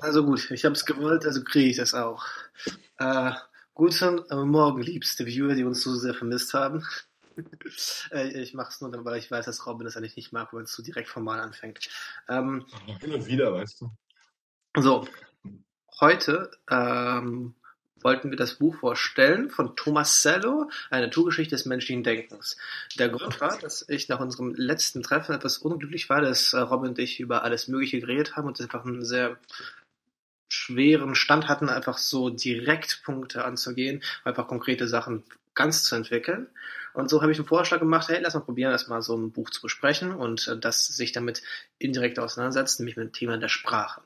Also gut, ich habe es gewollt, also kriege ich das auch. Äh, guten Morgen, liebste Viewer, die uns so sehr vermisst haben. äh, ich mache es nur, weil ich weiß, dass Robin das eigentlich nicht mag, wenn es so direkt formal anfängt. Ähm, Hin und wieder, weißt du. So, heute ähm, wollten wir das Buch vorstellen von Thomas Sello, eine Naturgeschichte des menschlichen Denkens. Der Grund war, dass ich nach unserem letzten Treffen etwas unglücklich war, dass äh, Robin und ich über alles Mögliche geredet haben und einfach einen sehr schweren Stand hatten, einfach so Direktpunkte anzugehen, einfach konkrete Sachen ganz zu entwickeln. Und so habe ich einen Vorschlag gemacht, hey, lass mal probieren, erstmal so ein Buch zu besprechen und äh, das sich damit indirekt auseinandersetzt, nämlich mit dem Thema der Sprache.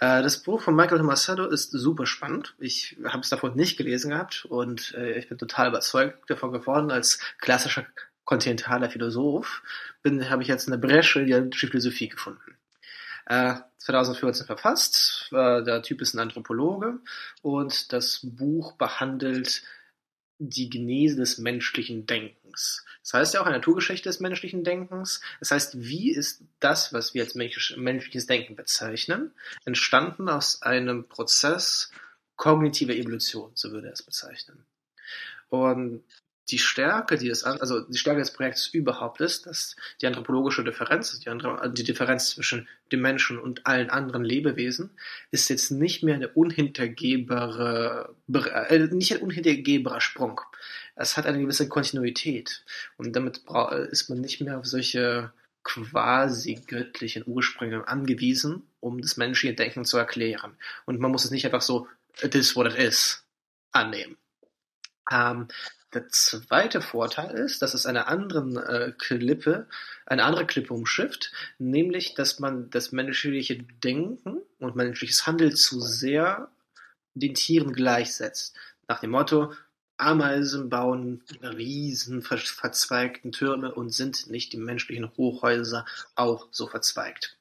Äh, das Buch von Michael Tomasello ist super spannend. Ich habe es davon nicht gelesen gehabt und äh, ich bin total überzeugt davon geworden als klassischer kontinentaler Philosoph. Bin, habe ich jetzt eine Bresche in analytische Philosophie gefunden. 2014 verfasst. der Typ ist ein Anthropologe und das Buch behandelt die Genese des menschlichen Denkens. Das heißt ja auch eine Naturgeschichte des menschlichen Denkens. Das heißt, wie ist das, was wir als menschliches Denken bezeichnen, entstanden aus einem Prozess kognitiver Evolution, so würde er es bezeichnen. Und die Stärke, es, also die Stärke des Projekts überhaupt ist, dass die anthropologische Differenz, die, andere, die Differenz zwischen dem Menschen und allen anderen Lebewesen, ist jetzt nicht mehr eine unhintergehbare, äh, nicht ein unhintergehbarer Sprung. Es hat eine gewisse Kontinuität und damit ist man nicht mehr auf solche quasi göttlichen Ursprünge angewiesen, um das menschliche Denken zu erklären. Und man muss es nicht einfach so, it is what it is, annehmen. Ähm, der zweite Vorteil ist, dass es eine anderen äh, Klippe, eine andere Klippe umschifft, nämlich, dass man das menschliche Denken und menschliches Handeln zu sehr den Tieren gleichsetzt. Nach dem Motto, Ameisen bauen riesen ver verzweigten Türme und sind nicht die menschlichen Hochhäuser auch so verzweigt.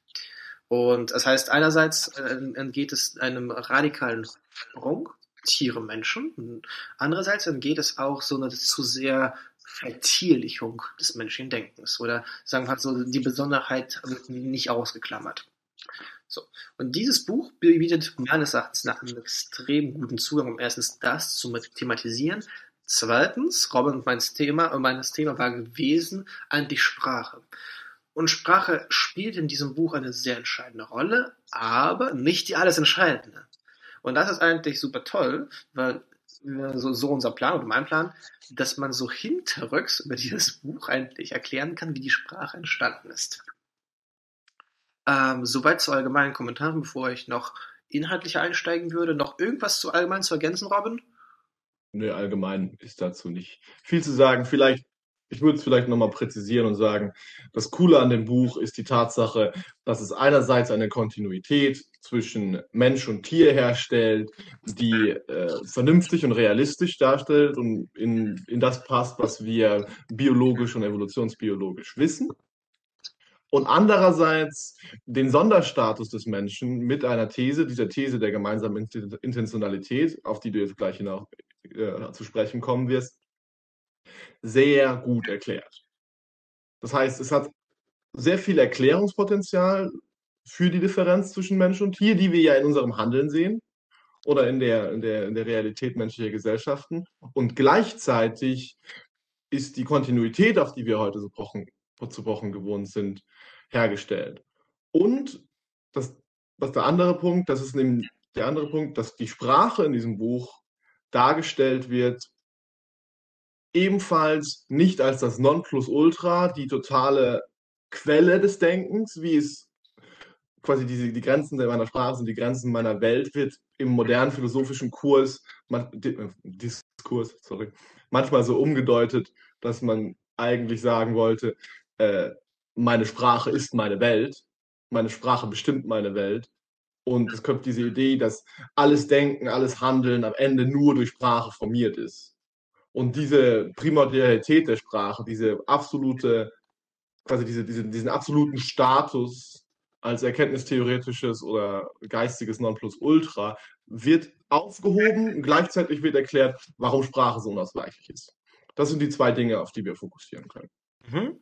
Und das heißt, einerseits äh, entgeht es einem radikalen Sprung Tiere, Menschen. Andererseits dann geht es auch so eine zu sehr Vertierlichung des menschlichen Denkens oder sagen wir halt so, die Besonderheit wird nicht ausgeklammert. So. Und dieses Buch bietet meines Erachtens nach einen extrem guten Zugang, um erstens das zu thematisieren. Zweitens, Robin und mein Thema, meines Thema war gewesen, eigentlich Sprache. Und Sprache spielt in diesem Buch eine sehr entscheidende Rolle, aber nicht die alles Entscheidende. Und das ist eigentlich super toll, weil so, so unser Plan oder mein Plan, dass man so hinterrücks über dieses Buch eigentlich erklären kann, wie die Sprache entstanden ist. Ähm, soweit zu allgemeinen Kommentaren, bevor ich noch inhaltlicher einsteigen würde. Noch irgendwas zu allgemein zu ergänzen, Robin? Nö, allgemein ist dazu nicht viel zu sagen. Vielleicht ich würde es vielleicht nochmal präzisieren und sagen, das Coole an dem Buch ist die Tatsache, dass es einerseits eine Kontinuität zwischen Mensch und Tier herstellt, die äh, vernünftig und realistisch darstellt und in, in das passt, was wir biologisch und evolutionsbiologisch wissen. Und andererseits den Sonderstatus des Menschen mit einer These, dieser These der gemeinsamen Intentionalität, auf die du jetzt gleich hinaus äh, zu sprechen kommen wirst, sehr gut erklärt. Das heißt, es hat sehr viel Erklärungspotenzial für die Differenz zwischen Mensch und Tier, die wir ja in unserem Handeln sehen oder in der, in der, in der Realität menschlicher Gesellschaften. Und gleichzeitig ist die Kontinuität, auf die wir heute so pochen, zu pochen gewohnt sind, hergestellt. Und das, was der andere Punkt, das ist nämlich der andere Punkt, dass die Sprache in diesem Buch dargestellt wird ebenfalls nicht als das Nonplusultra, die totale Quelle des Denkens, wie es quasi diese, die Grenzen meiner Sprache sind die Grenzen meiner Welt, wird im modernen philosophischen Kurs, äh, Diskurs, sorry, manchmal so umgedeutet, dass man eigentlich sagen wollte, äh, meine Sprache ist meine Welt, meine Sprache bestimmt meine Welt. Und es kommt diese Idee, dass alles Denken, alles Handeln am Ende nur durch Sprache formiert ist. Und diese Primordialität der Sprache, diese absolute, quasi diese, diese, diesen absoluten Status als erkenntnistheoretisches oder geistiges Nonplusultra wird aufgehoben und gleichzeitig wird erklärt, warum Sprache so unausweichlich ist. Das sind die zwei Dinge, auf die wir fokussieren können. Mhm.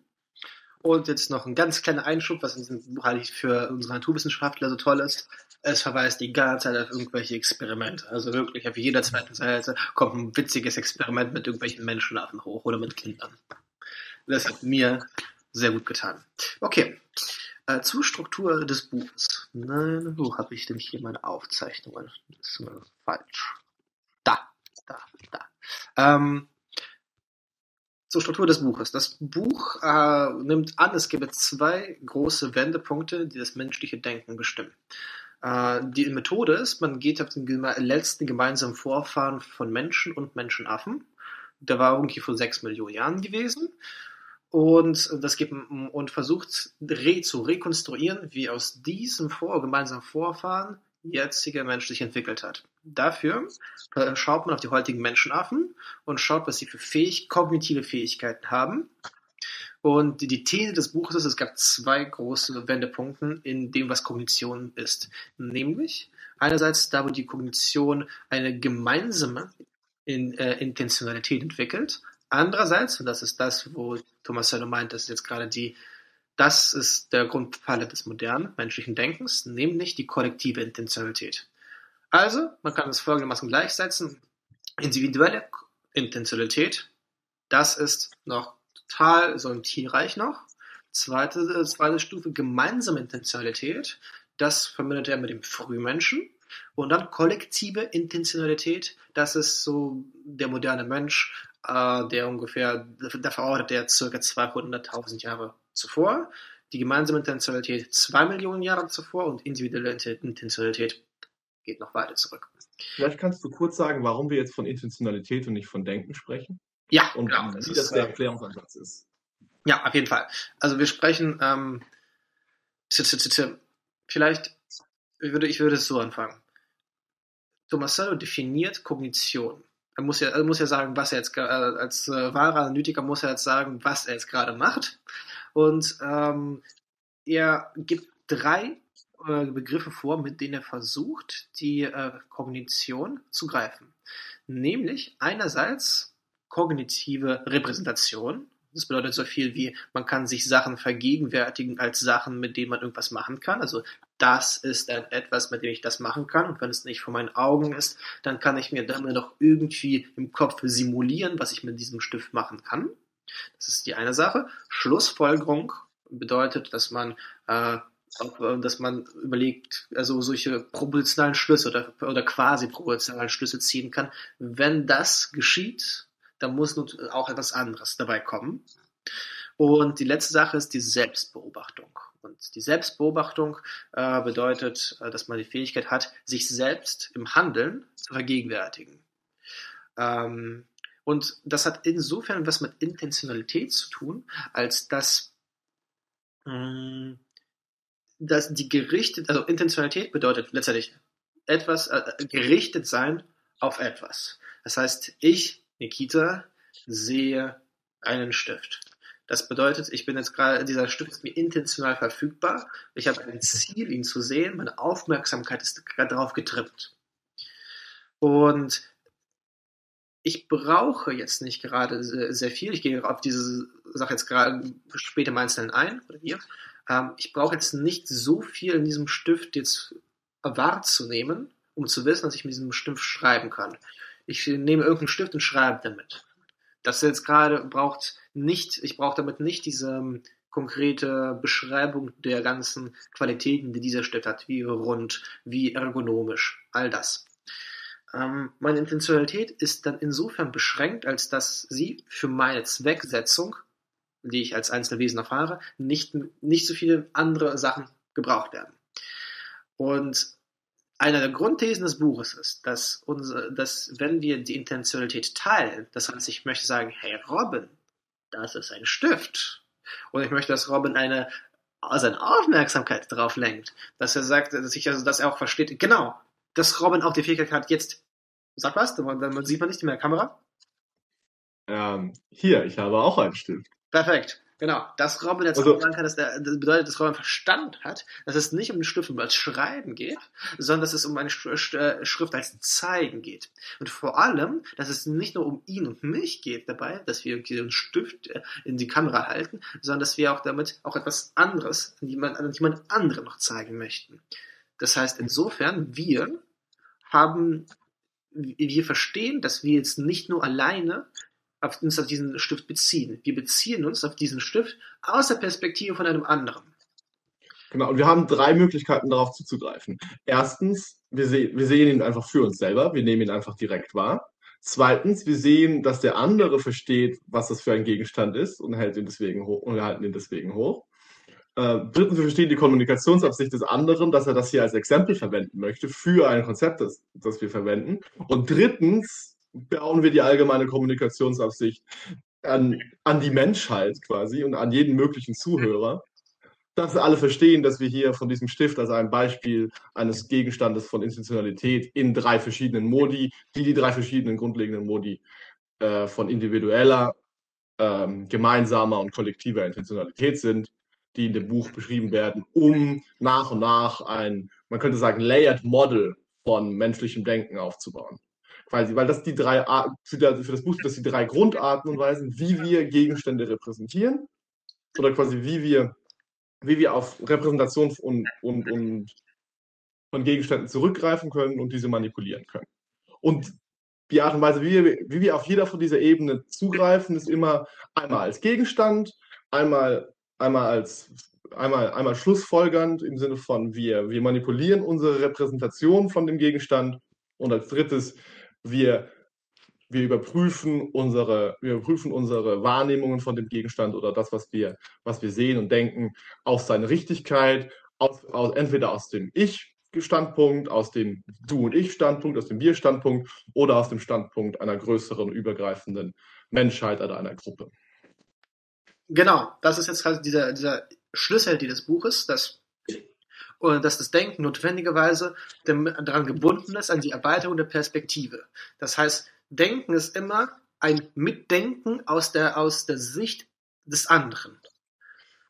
Und jetzt noch ein ganz kleiner Einschub, was in diesem Buch eigentlich für unsere Naturwissenschaftler so toll ist. Es verweist die ganze Zeit auf irgendwelche Experimente. Also wirklich auf jeder zweiten Seite kommt ein witziges Experiment mit irgendwelchen Menschenaffen hoch oder mit Kindern. Das hat mir sehr gut getan. Okay, äh, zur Struktur des Buches. Nein, wo habe ich denn hier meine Aufzeichnungen? Das ist mal falsch. Da, da, da. Ähm, zur Struktur des Buches. Das Buch äh, nimmt an, es gebe zwei große Wendepunkte, die das menschliche Denken bestimmen. Äh, die Methode ist, man geht auf den geme letzten gemeinsamen Vorfahren von Menschen und Menschenaffen. Der war irgendwie vor sechs Millionen Jahren gewesen. Und das gibt und versucht re zu rekonstruieren, wie aus diesem vor gemeinsamen Vorfahren jetziger Mensch sich entwickelt hat. Dafür äh, schaut man auf die heutigen Menschenaffen und schaut, was sie für fähig, kognitive Fähigkeiten haben. Und die, These des Buches ist, es gab zwei große Wendepunkte in dem, was Kognition ist. Nämlich einerseits da, wo die Kognition eine gemeinsame in, äh, Intentionalität entwickelt. Andererseits, und das ist das, wo Thomas Sello meint, das ist jetzt gerade die das ist der Grundpfeiler des modernen menschlichen Denkens, nämlich die kollektive Intentionalität. Also, man kann es folgendermaßen gleichsetzen. Individuelle Intentionalität, das ist noch total so ein Tierreich noch. Zweite, zweite Stufe, gemeinsame Intentionalität, das verbindet er mit dem Frühmenschen. Und dann kollektive Intentionalität, das ist so der moderne Mensch, äh, der ungefähr, da verortet er circa 200.000 Jahre zuvor, die gemeinsame Intentionalität zwei Millionen Jahre zuvor und individuelle Intentionalität geht noch weiter zurück. Vielleicht kannst du kurz sagen, warum wir jetzt von Intentionalität und nicht von Denken sprechen? Ja, und genau, wie das der äh, Erklärungsansatz ist. Ja, auf jeden Fall. Also wir sprechen, ähm, vielleicht ich würde ich würde es so anfangen. Tomasello definiert Kognition. Er muss ja, er muss ja sagen, was er jetzt äh, als äh, wahrer Analytiker muss er jetzt sagen, was er jetzt gerade macht. Und ähm, er gibt drei äh, Begriffe vor, mit denen er versucht, die äh, Kognition zu greifen. Nämlich einerseits kognitive Repräsentation. Das bedeutet so viel wie, man kann sich Sachen vergegenwärtigen als Sachen, mit denen man irgendwas machen kann. Also das ist etwas, mit dem ich das machen kann. Und wenn es nicht vor meinen Augen ist, dann kann ich mir damit noch irgendwie im Kopf simulieren, was ich mit diesem Stift machen kann. Das ist die eine Sache. Schlussfolgerung bedeutet, dass man äh, dass man überlegt, also solche proportionalen Schlüsse oder, oder quasi proportionalen Schlüsse ziehen kann. Wenn das geschieht, dann muss nun auch etwas anderes dabei kommen. Und die letzte Sache ist die Selbstbeobachtung. Und die Selbstbeobachtung äh, bedeutet, äh, dass man die Fähigkeit hat, sich selbst im Handeln zu vergegenwärtigen. Ähm, und das hat insofern was mit Intentionalität zu tun, als dass, mm, dass die gerichtet, also Intentionalität bedeutet letztendlich etwas, äh, gerichtet sein auf etwas. Das heißt, ich, Nikita, sehe einen Stift. Das bedeutet, ich bin jetzt gerade, dieser Stift ist mir intentional verfügbar. Ich habe ein Ziel, ihn zu sehen. Meine Aufmerksamkeit ist darauf getrimmt. Und ich brauche jetzt nicht gerade sehr viel. Ich gehe auf diese Sache jetzt gerade später im Einzelnen ein, oder wir. Ähm, ich brauche jetzt nicht so viel in diesem Stift jetzt wahrzunehmen, um zu wissen, dass ich mit diesem Stift schreiben kann. Ich nehme irgendeinen Stift und schreibe damit. Das jetzt gerade braucht nicht, ich brauche damit nicht diese ähm, konkrete Beschreibung der ganzen Qualitäten, die dieser Stift hat, wie rund, wie ergonomisch, all das. Ähm, meine Intentionalität ist dann insofern beschränkt, als dass sie für meine Zwecksetzung, die ich als Einzelwesen erfahre, nicht, nicht so viele andere Sachen gebraucht werden. Und einer der Grundthesen des Buches ist, dass, unser, dass wenn wir die Intentionalität teilen, das heißt, ich möchte sagen, hey Robin, das ist ein Stift. Und ich möchte, dass Robin eine seine Aufmerksamkeit darauf lenkt, dass er sagt, dass ich also, dass er auch versteht, genau, dass Robin auch die Fähigkeit hat, jetzt, sag was, dann, dann sieht man nicht mehr Kamera. Ähm, hier, ich habe auch einen Stift. Perfekt. Genau, dass Robin jetzt Also- sagen kann, dass der, das bedeutet, dass Robin Verstand hat, dass es nicht um den Stift und als Schreiben geht, sondern dass es um eine äh, Schrift als Zeigen geht. Und vor allem, dass es nicht nur um ihn und mich geht dabei, dass wir irgendwie den Stift äh, in die Kamera halten, sondern dass wir auch damit auch etwas anderes an jemand, an jemand anderen noch zeigen möchten. Das heißt, insofern, wir haben, wir verstehen, dass wir jetzt nicht nur alleine auf uns auf diesen Stift beziehen. Wir beziehen uns auf diesen Stift aus der Perspektive von einem anderen. Genau, und wir haben drei Möglichkeiten darauf zuzugreifen. Erstens, wir, se wir sehen ihn einfach für uns selber, wir nehmen ihn einfach direkt wahr. Zweitens, wir sehen, dass der andere versteht, was das für ein Gegenstand ist und hält ihn deswegen hoch und wir halten ihn deswegen hoch. Äh, drittens, wir verstehen die Kommunikationsabsicht des anderen, dass er das hier als Exempel verwenden möchte für ein Konzept, das, das wir verwenden. Und drittens bauen wir die allgemeine Kommunikationsabsicht an, an die Menschheit quasi und an jeden möglichen Zuhörer, dass alle verstehen, dass wir hier von diesem Stift als ein Beispiel eines Gegenstandes von Institutionalität in drei verschiedenen Modi, die die drei verschiedenen grundlegenden Modi äh, von individueller, ähm, gemeinsamer und kollektiver Intentionalität sind, die in dem Buch beschrieben werden, um nach und nach ein, man könnte sagen, layered Model von menschlichem Denken aufzubauen. Quasi, weil das die drei Arten, für, das- Buch sind das die drei Grundarten und Weisen, wie wir Gegenstände repräsentieren oder quasi wie wir wie wir auf Repräsentation und, und, und von Gegenständen zurückgreifen können und diese manipulieren können. Und die Art und Weise, wie wir, wie wir auf jeder von dieser Ebene zugreifen, ist immer einmal als Gegenstand, einmal, einmal als einmal, einmal schlussfolgernd im Sinne von wir, wir manipulieren unsere Repräsentation von dem Gegenstand und als drittes wir wir überprüfen unsere, wir überprüfen unsere Wahrnehmungen von dem Gegenstand oder das, was wir, was wir sehen und denken, auf seine Richtigkeit, aus, aus, entweder aus dem Ich-Standpunkt, aus dem Du- und Ich-Standpunkt, aus dem Wir-Standpunkt oder aus dem Standpunkt einer größeren, übergreifenden Menschheit oder einer Gruppe. Genau, das ist jetzt halt dieser, dieser Schlüssel dieses Buches, dass, und dass das Denken notwendigerweise daran gebunden ist, an die Erweiterung der Perspektive. Das heißt, Denken ist immer ein Mitdenken aus der, aus der Sicht des anderen.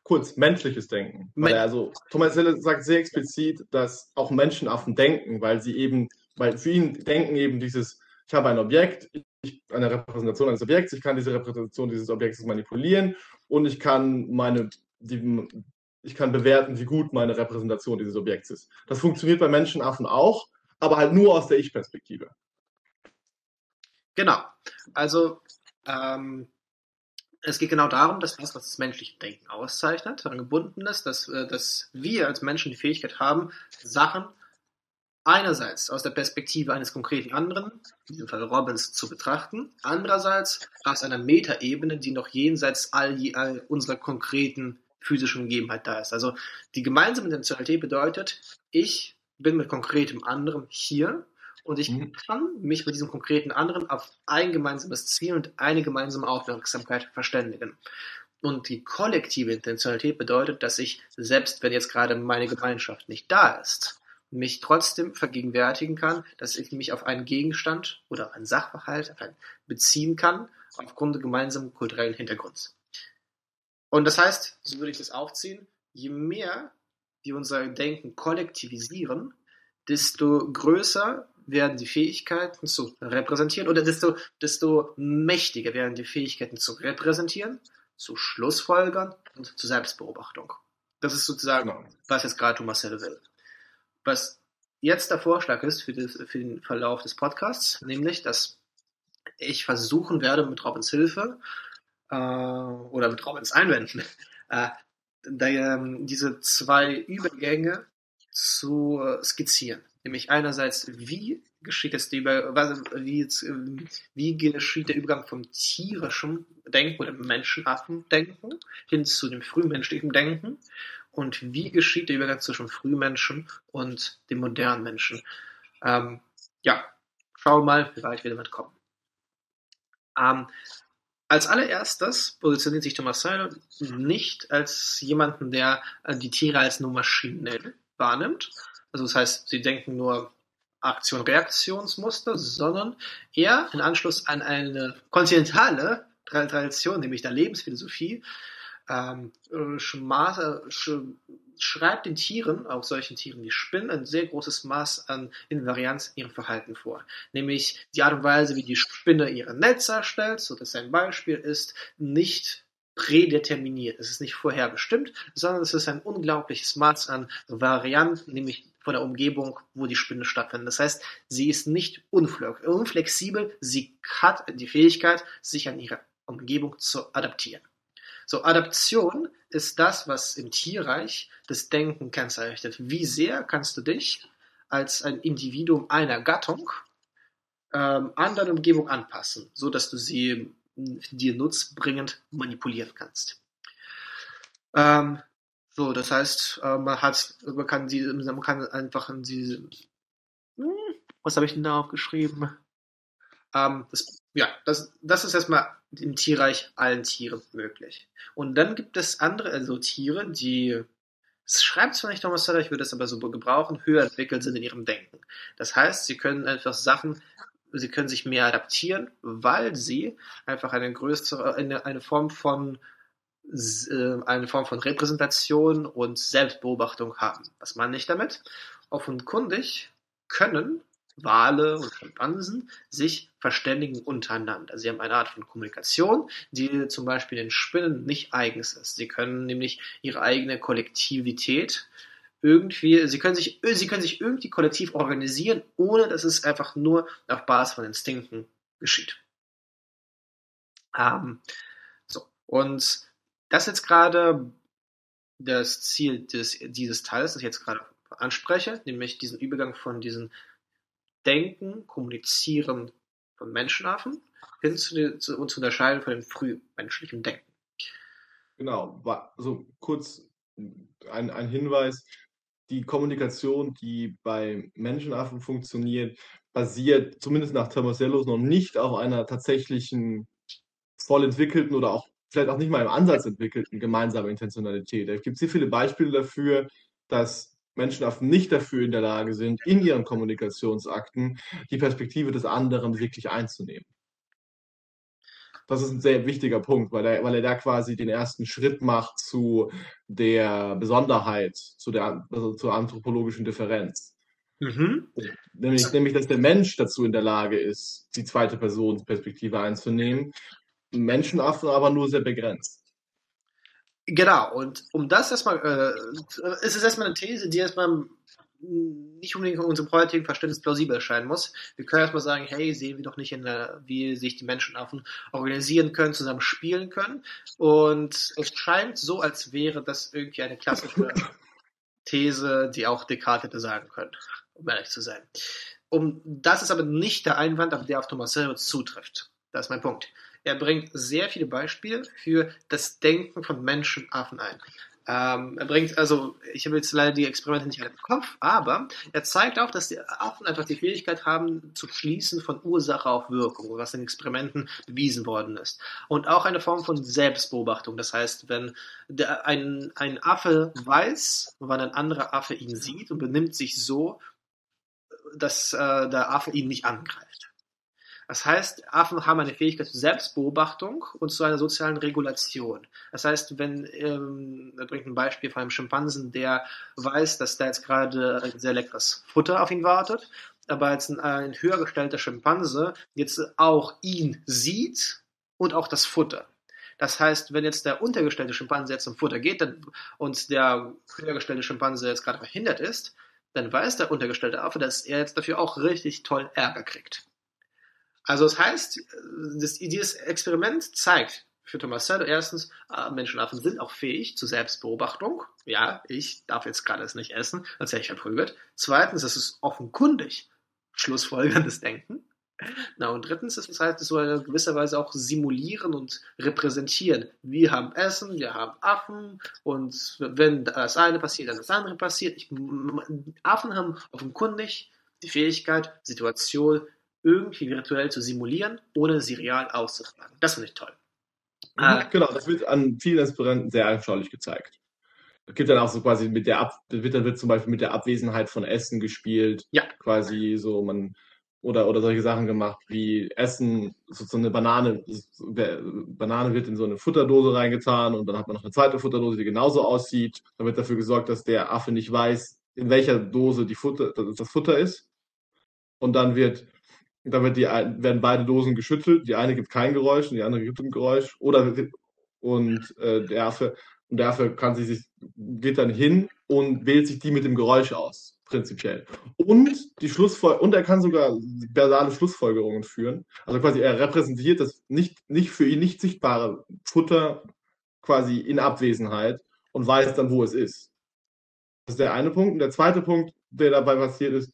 Kurz, menschliches Denken. Men- also, Thomas Hille sagt sehr explizit, dass auch Menschenaffen denken, weil sie eben, weil für ihn denken eben dieses, ich habe ein Objekt, ich, eine Repräsentation eines Objekts, ich kann diese Repräsentation dieses Objektes manipulieren und ich kann meine, die, ich kann bewerten, wie gut meine Repräsentation dieses Objekts ist. Das funktioniert bei Menschenaffen auch, aber halt nur aus der Ich-Perspektive. Genau. Also, ähm, es geht genau darum, dass das, was das menschliche Denken auszeichnet, daran gebunden ist, dass, äh, dass wir als Menschen die Fähigkeit haben, Sachen einerseits aus der Perspektive eines konkreten anderen, in diesem Fall Robins, zu betrachten, andererseits aus einer Metaebene, die noch jenseits all, all unserer konkreten physischen Gegebenheit da ist. Also die gemeinsame Intentionalität bedeutet, ich bin mit konkretem anderen hier und ich Mhm. kann mich mit diesem konkreten anderen auf ein gemeinsames Ziel und eine gemeinsame Aufmerksamkeit verständigen. Und die kollektive Intentionalität bedeutet, dass ich, selbst wenn jetzt gerade meine Gemeinschaft nicht da ist, mich trotzdem vergegenwärtigen kann, dass ich mich auf einen Gegenstand oder auf einen Sachverhalt beziehen kann, aufgrund gemeinsamen kulturellen Hintergrunds. Und das heißt, so würde ich das aufziehen, je mehr wir unser Denken kollektivisieren, desto größer werden die Fähigkeiten zu repräsentieren oder desto, desto mächtiger werden die Fähigkeiten zu repräsentieren, zu Schlussfolgern und zu Selbstbeobachtung. Das ist sozusagen, Genau. was jetzt gerade Thomas Selle will. Was jetzt der Vorschlag ist für, das, für den Verlauf des Podcasts, nämlich, dass ich versuchen werde, mit Robins Hilfe äh, oder mit Robins Einwänden äh, ähm, diese zwei Übergänge zu äh, skizzieren. Nämlich einerseits, wie geschieht es Über wie, ähm, wie geschieht der Übergang vom tierischen Denken oder Menschenaffen-Denken hin zu dem frühmenschlichen Denken und wie geschieht der Übergang zwischen Frühmenschen und dem modernen Menschen. Ähm, ja, schauen wir mal, wie weit wir damit kommen. Ähm, als allererstes positioniert sich Thomas Seiler nicht als jemanden, der äh, die Tiere als nur maschinell wahrnimmt. Also das heißt, sie denken nur Aktion-Reaktionsmuster, sondern eher in Anschluss an eine kontinentale Tra- Tradition, nämlich der Lebensphilosophie, ähm, äh, schreibt den Tieren, auch solchen Tieren wie Spinnen, ein sehr großes Maß an Invarianz in ihrem Verhalten vor. Nämlich die Art und Weise, wie die Spinne ihre Netze erstellt, so dass ein Beispiel ist, nicht prädeterminiert. Es ist nicht vorherbestimmt, sondern es ist ein unglaubliches Maß an Varianten, nämlich von der Umgebung, wo die Spinne stattfindet. Das heißt, sie ist nicht unflexibel, sie hat die Fähigkeit, sich an ihre Umgebung zu adaptieren. So, Adaption ist das, was im Tierreich das Denken kennzeichnet. Wie sehr kannst du dich als ein Individuum einer Gattung ähm, an deine Umgebung anpassen, so dass du sie dir nutzbringend manipulieren kannst. Ähm, so, das heißt, äh, man hat, man kann sie, man kann einfach in diese, hm, was habe ich denn da aufgeschrieben? Ähm, das, ja, das, das ist erstmal im Tierreich allen Tieren möglich. Und dann gibt es andere, also Tiere, die, es schreibt zwar nicht Thomas Sutter, ich würde es aber so gebrauchen, höher entwickelt sind in ihrem Denken. Das heißt, sie können einfach Sachen sie können sich mehr adaptieren, weil sie einfach eine größere, eine, eine Form von äh, eine Form von Repräsentation und Selbstbeobachtung haben. Was meine ich damit? Offenkundig können Wale und Schimpansen sich verständigen untereinander. Sie haben eine Art von Kommunikation, die zum Beispiel den Spinnen nicht eigens ist. Sie können nämlich ihre eigene Kollektivität irgendwie, sie können sich, sie können sich irgendwie kollektiv organisieren, ohne dass es einfach nur auf Basis von Instinkten geschieht. Ähm, so. Und das jetzt gerade das Ziel des, dieses Teils, das ich jetzt gerade anspreche, nämlich diesen Übergang von diesem Denken, Kommunizieren von Menschenaffen hin zu, zu, zu unterscheiden von dem frühmenschlichen Denken. Genau, also kurz ein, ein Hinweis die Kommunikation, die bei Menschenaffen funktioniert, basiert zumindest nach Tomasellos noch nicht auf einer tatsächlichen voll entwickelten oder auch vielleicht auch nicht mal im Ansatz entwickelten gemeinsamen Intentionalität. Es gibt sehr viele Beispiele dafür, dass Menschenaffen nicht dafür in der Lage sind, in ihren Kommunikationsakten die Perspektive des anderen wirklich einzunehmen das ist ein sehr wichtiger Punkt, weil er, weil er da quasi den ersten Schritt macht zu der Besonderheit, zu der also zur anthropologischen Differenz. Mhm. Nämlich, nämlich, dass der Mensch dazu in der Lage ist, die zweite Personenperspektive einzunehmen, Menschenaffen aber nur sehr begrenzt. Genau, und um das erstmal, äh, ist es erstmal eine These, die erstmal nicht unbedingt in unserem heutigen Verständnis plausibel erscheinen muss. Wir können erstmal sagen, hey, sehen wir doch nicht, in der, wie sich die Menschenaffen organisieren können, zusammen spielen können. Und es scheint so, als wäre das irgendwie eine klassische These, die auch Descartes hätte sagen können, um ehrlich zu sein. Um, das ist aber nicht der Einwand, auf der auf Thomas Selwitz zutrifft. Das ist mein Punkt. Er bringt sehr viele Beispiele für das Denken von Menschenaffen ein. Ähm, er bringt, also, ich habe jetzt leider die Experimente nicht im Kopf, aber er zeigt auch, dass die Affen einfach die Fähigkeit haben, zu schließen von Ursache auf Wirkung, was in Experimenten bewiesen worden ist. Und auch eine Form von Selbstbeobachtung. Das heißt, wenn der, ein, ein Affe weiß, wann ein anderer Affe ihn sieht und benimmt sich so, dass äh, der Affe ihn nicht angreift. Das heißt, Affen haben eine Fähigkeit zur Selbstbeobachtung und zu einer sozialen Regulation. Das heißt, wenn, ähm, er bringt ein Beispiel von einem Schimpansen, der weiß, dass da jetzt gerade ein sehr leckeres Futter auf ihn wartet, aber als ein, ein höher gestellter Schimpanse jetzt auch ihn sieht und auch das Futter. Das heißt, wenn jetzt der untergestellte Schimpanse jetzt zum Futter geht dann, und der höhergestellte Schimpanse jetzt gerade verhindert ist, dann weiß der untergestellte Affe, dass er jetzt dafür auch richtig toll Ärger kriegt. Also das heißt, das, dieses Experiment zeigt für Thomas Sello erstens, äh, Menschenaffen sind auch fähig zu Selbstbeobachtung. Ja, ich darf jetzt gerade es nicht essen, als hätte ich verprügelt. Zweitens, es ist offenkundig schlussfolgerndes Denken. Na, und drittens ist es halt so in gewisser Weise auch simulieren und repräsentieren. Wir haben Essen, wir haben Affen und wenn das eine passiert, dann das andere passiert. Ich, Affen haben offenkundig die Fähigkeit, Situation irgendwie virtuell zu simulieren, ohne sie real auszutragen. Das finde ich toll. Mhm, äh, genau, das wird an vielen Aspiranten sehr anschaulich gezeigt. Es gibt dann auch so quasi mit der Ab wird dann wird zum Beispiel mit der Abwesenheit von Essen gespielt. Ja. Quasi so, man oder, oder solche Sachen gemacht, wie Essen, so, so eine Banane, Banane wird in so eine Futterdose reingetan und dann hat man noch eine zweite Futterdose, die genauso aussieht. Dann wird dafür gesorgt, dass der Affe nicht weiß, in welcher Dose die Futter, das Futter ist. Und dann wird, dann wird die, werden beide Dosen geschüttelt. Die eine gibt kein Geräusch und die andere gibt ein Geräusch. Oder und äh, der Affe und der Affe kann sich, geht dann hin und wählt sich die mit dem Geräusch aus prinzipiell. Und die Schlussfol und er kann sogar basale Schlussfolgerungen führen. Also quasi er repräsentiert das nicht, nicht für ihn nicht sichtbare Futter quasi in Abwesenheit und weiß dann, wo es ist. Das ist der eine Punkt. Und der zweite Punkt, der dabei passiert ist,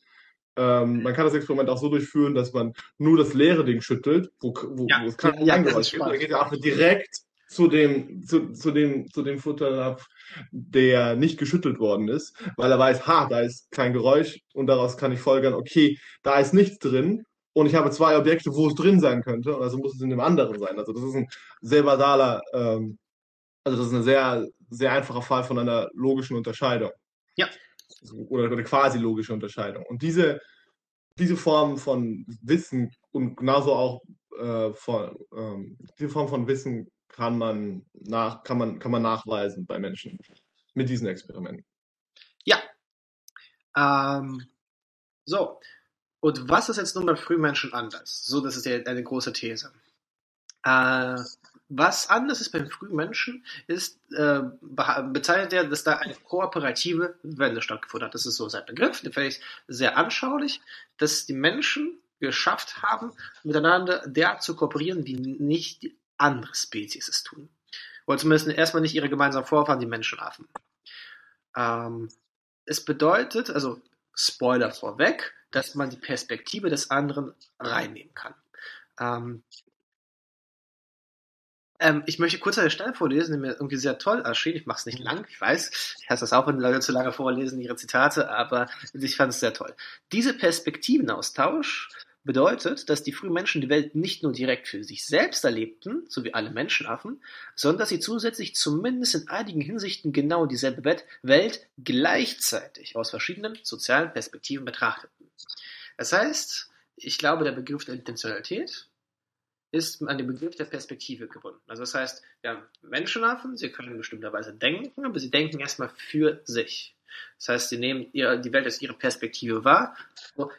ähm, man kann das Experiment auch so durchführen, dass man nur das leere Ding schüttelt, wo, wo, ja, wo es kein ja, Geräusch gibt. Dann geht der Affe direkt zu dem, zu, zu dem, zu dem Futternapf, der nicht geschüttelt worden ist, weil er weiß, ha, da ist kein Geräusch und daraus kann ich folgern, okay, da ist nichts drin und ich habe zwei Objekte, wo es drin sein könnte, also muss es in dem anderen sein. Also das ist ein sehr badaler, ähm, also das ist ein sehr, sehr einfacher Fall von einer logischen Unterscheidung. Ja. Oder eine quasi logische Unterscheidung. Und diese, diese Form von Wissen und genauso auch äh, von, ähm, diese Form von Wissen kann man, nach, kann, man, kann man nachweisen bei Menschen mit diesen Experimenten. Ja. Ähm, so. Und was ist jetzt nun bei Frühmenschen anders? So, das ist ja eine große These. Äh, was anders ist beim Frühmenschen, ist, äh, bezeichnet er, dass da eine kooperative Wende stattgefunden hat. Das ist so sein Begriff, finde ich sehr anschaulich, dass die Menschen geschafft haben, miteinander derart zu kooperieren, wie nicht die andere Spezies es tun. Oder zumindest erstmal nicht ihre gemeinsamen Vorfahren, die Menschenaffen. Ähm, es bedeutet, also Spoiler vorweg, dass man die Perspektive des anderen reinnehmen kann. Ähm, ähm, ich möchte kurz eine Stelle vorlesen, die mir irgendwie sehr toll erschien. Ich mache es nicht lang, ich weiß. Ich hasse das auch, wenn Leute zu lange vorlesen, ihre Zitate, aber ich fand es sehr toll. Diese Perspektivenaustausch bedeutet, dass die frühen Menschen die Welt nicht nur direkt für sich selbst erlebten, so wie alle Menschenaffen, sondern dass sie zusätzlich zumindest in einigen Hinsichten genau dieselbe Welt gleichzeitig aus verschiedenen sozialen Perspektiven betrachteten. Das heißt, ich glaube, der Begriff der Intentionalität ist an den Begriff der Perspektive gebunden. Also das heißt, wir haben Menschenaffen, sie können in bestimmter Weise denken, aber sie denken erstmal für sich. Das heißt, sie nehmen ihr, die Welt aus ihrer Perspektive wahr.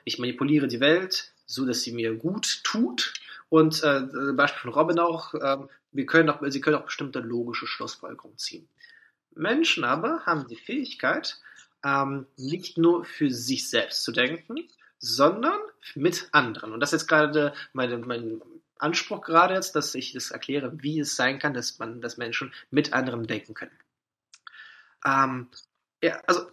Ich manipuliere die Welt, so dass sie mir gut tut. Und äh, Beispiel von Robin auch, äh, wir können auch, sie können auch bestimmte logische Schlussfolgerungen ziehen. Menschen aber haben die Fähigkeit, ähm, nicht nur für sich selbst zu denken, sondern mit anderen. Und das ist jetzt gerade meine, mein Anspruch gerade jetzt, dass ich das erkläre, wie es sein kann, dass man, dass Menschen mit anderen denken können. Ähm, ja, also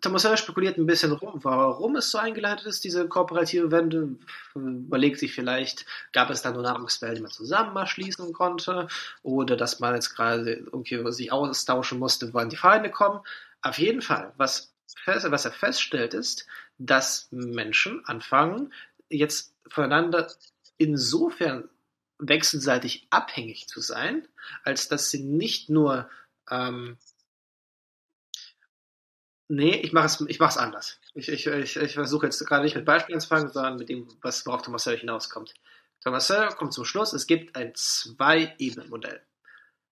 Thomas Sawyer spekuliert ein bisschen rum, warum es so eingeleitet ist, diese kooperative Wende. Überlegt sich vielleicht, gab es da nur Nahrungsquellen, die man zusammen erschließen konnte, oder dass man jetzt gerade irgendwie sich austauschen musste, wann die Feinde kommen. Auf jeden Fall, was, was er feststellt, ist, dass Menschen anfangen, jetzt voneinander insofern wechselseitig abhängig zu sein, als dass sie nicht nur ähm, Nee, ich mache es, ich mache es anders. Ich, ich, ich, ich versuche jetzt gerade nicht mit Beispielen zu fangen, sondern mit dem, was worauf Thomas Sowell hinauskommt. Thomas Sowell kommt zum Schluss, es gibt ein Zwei-Ebenen-Modell.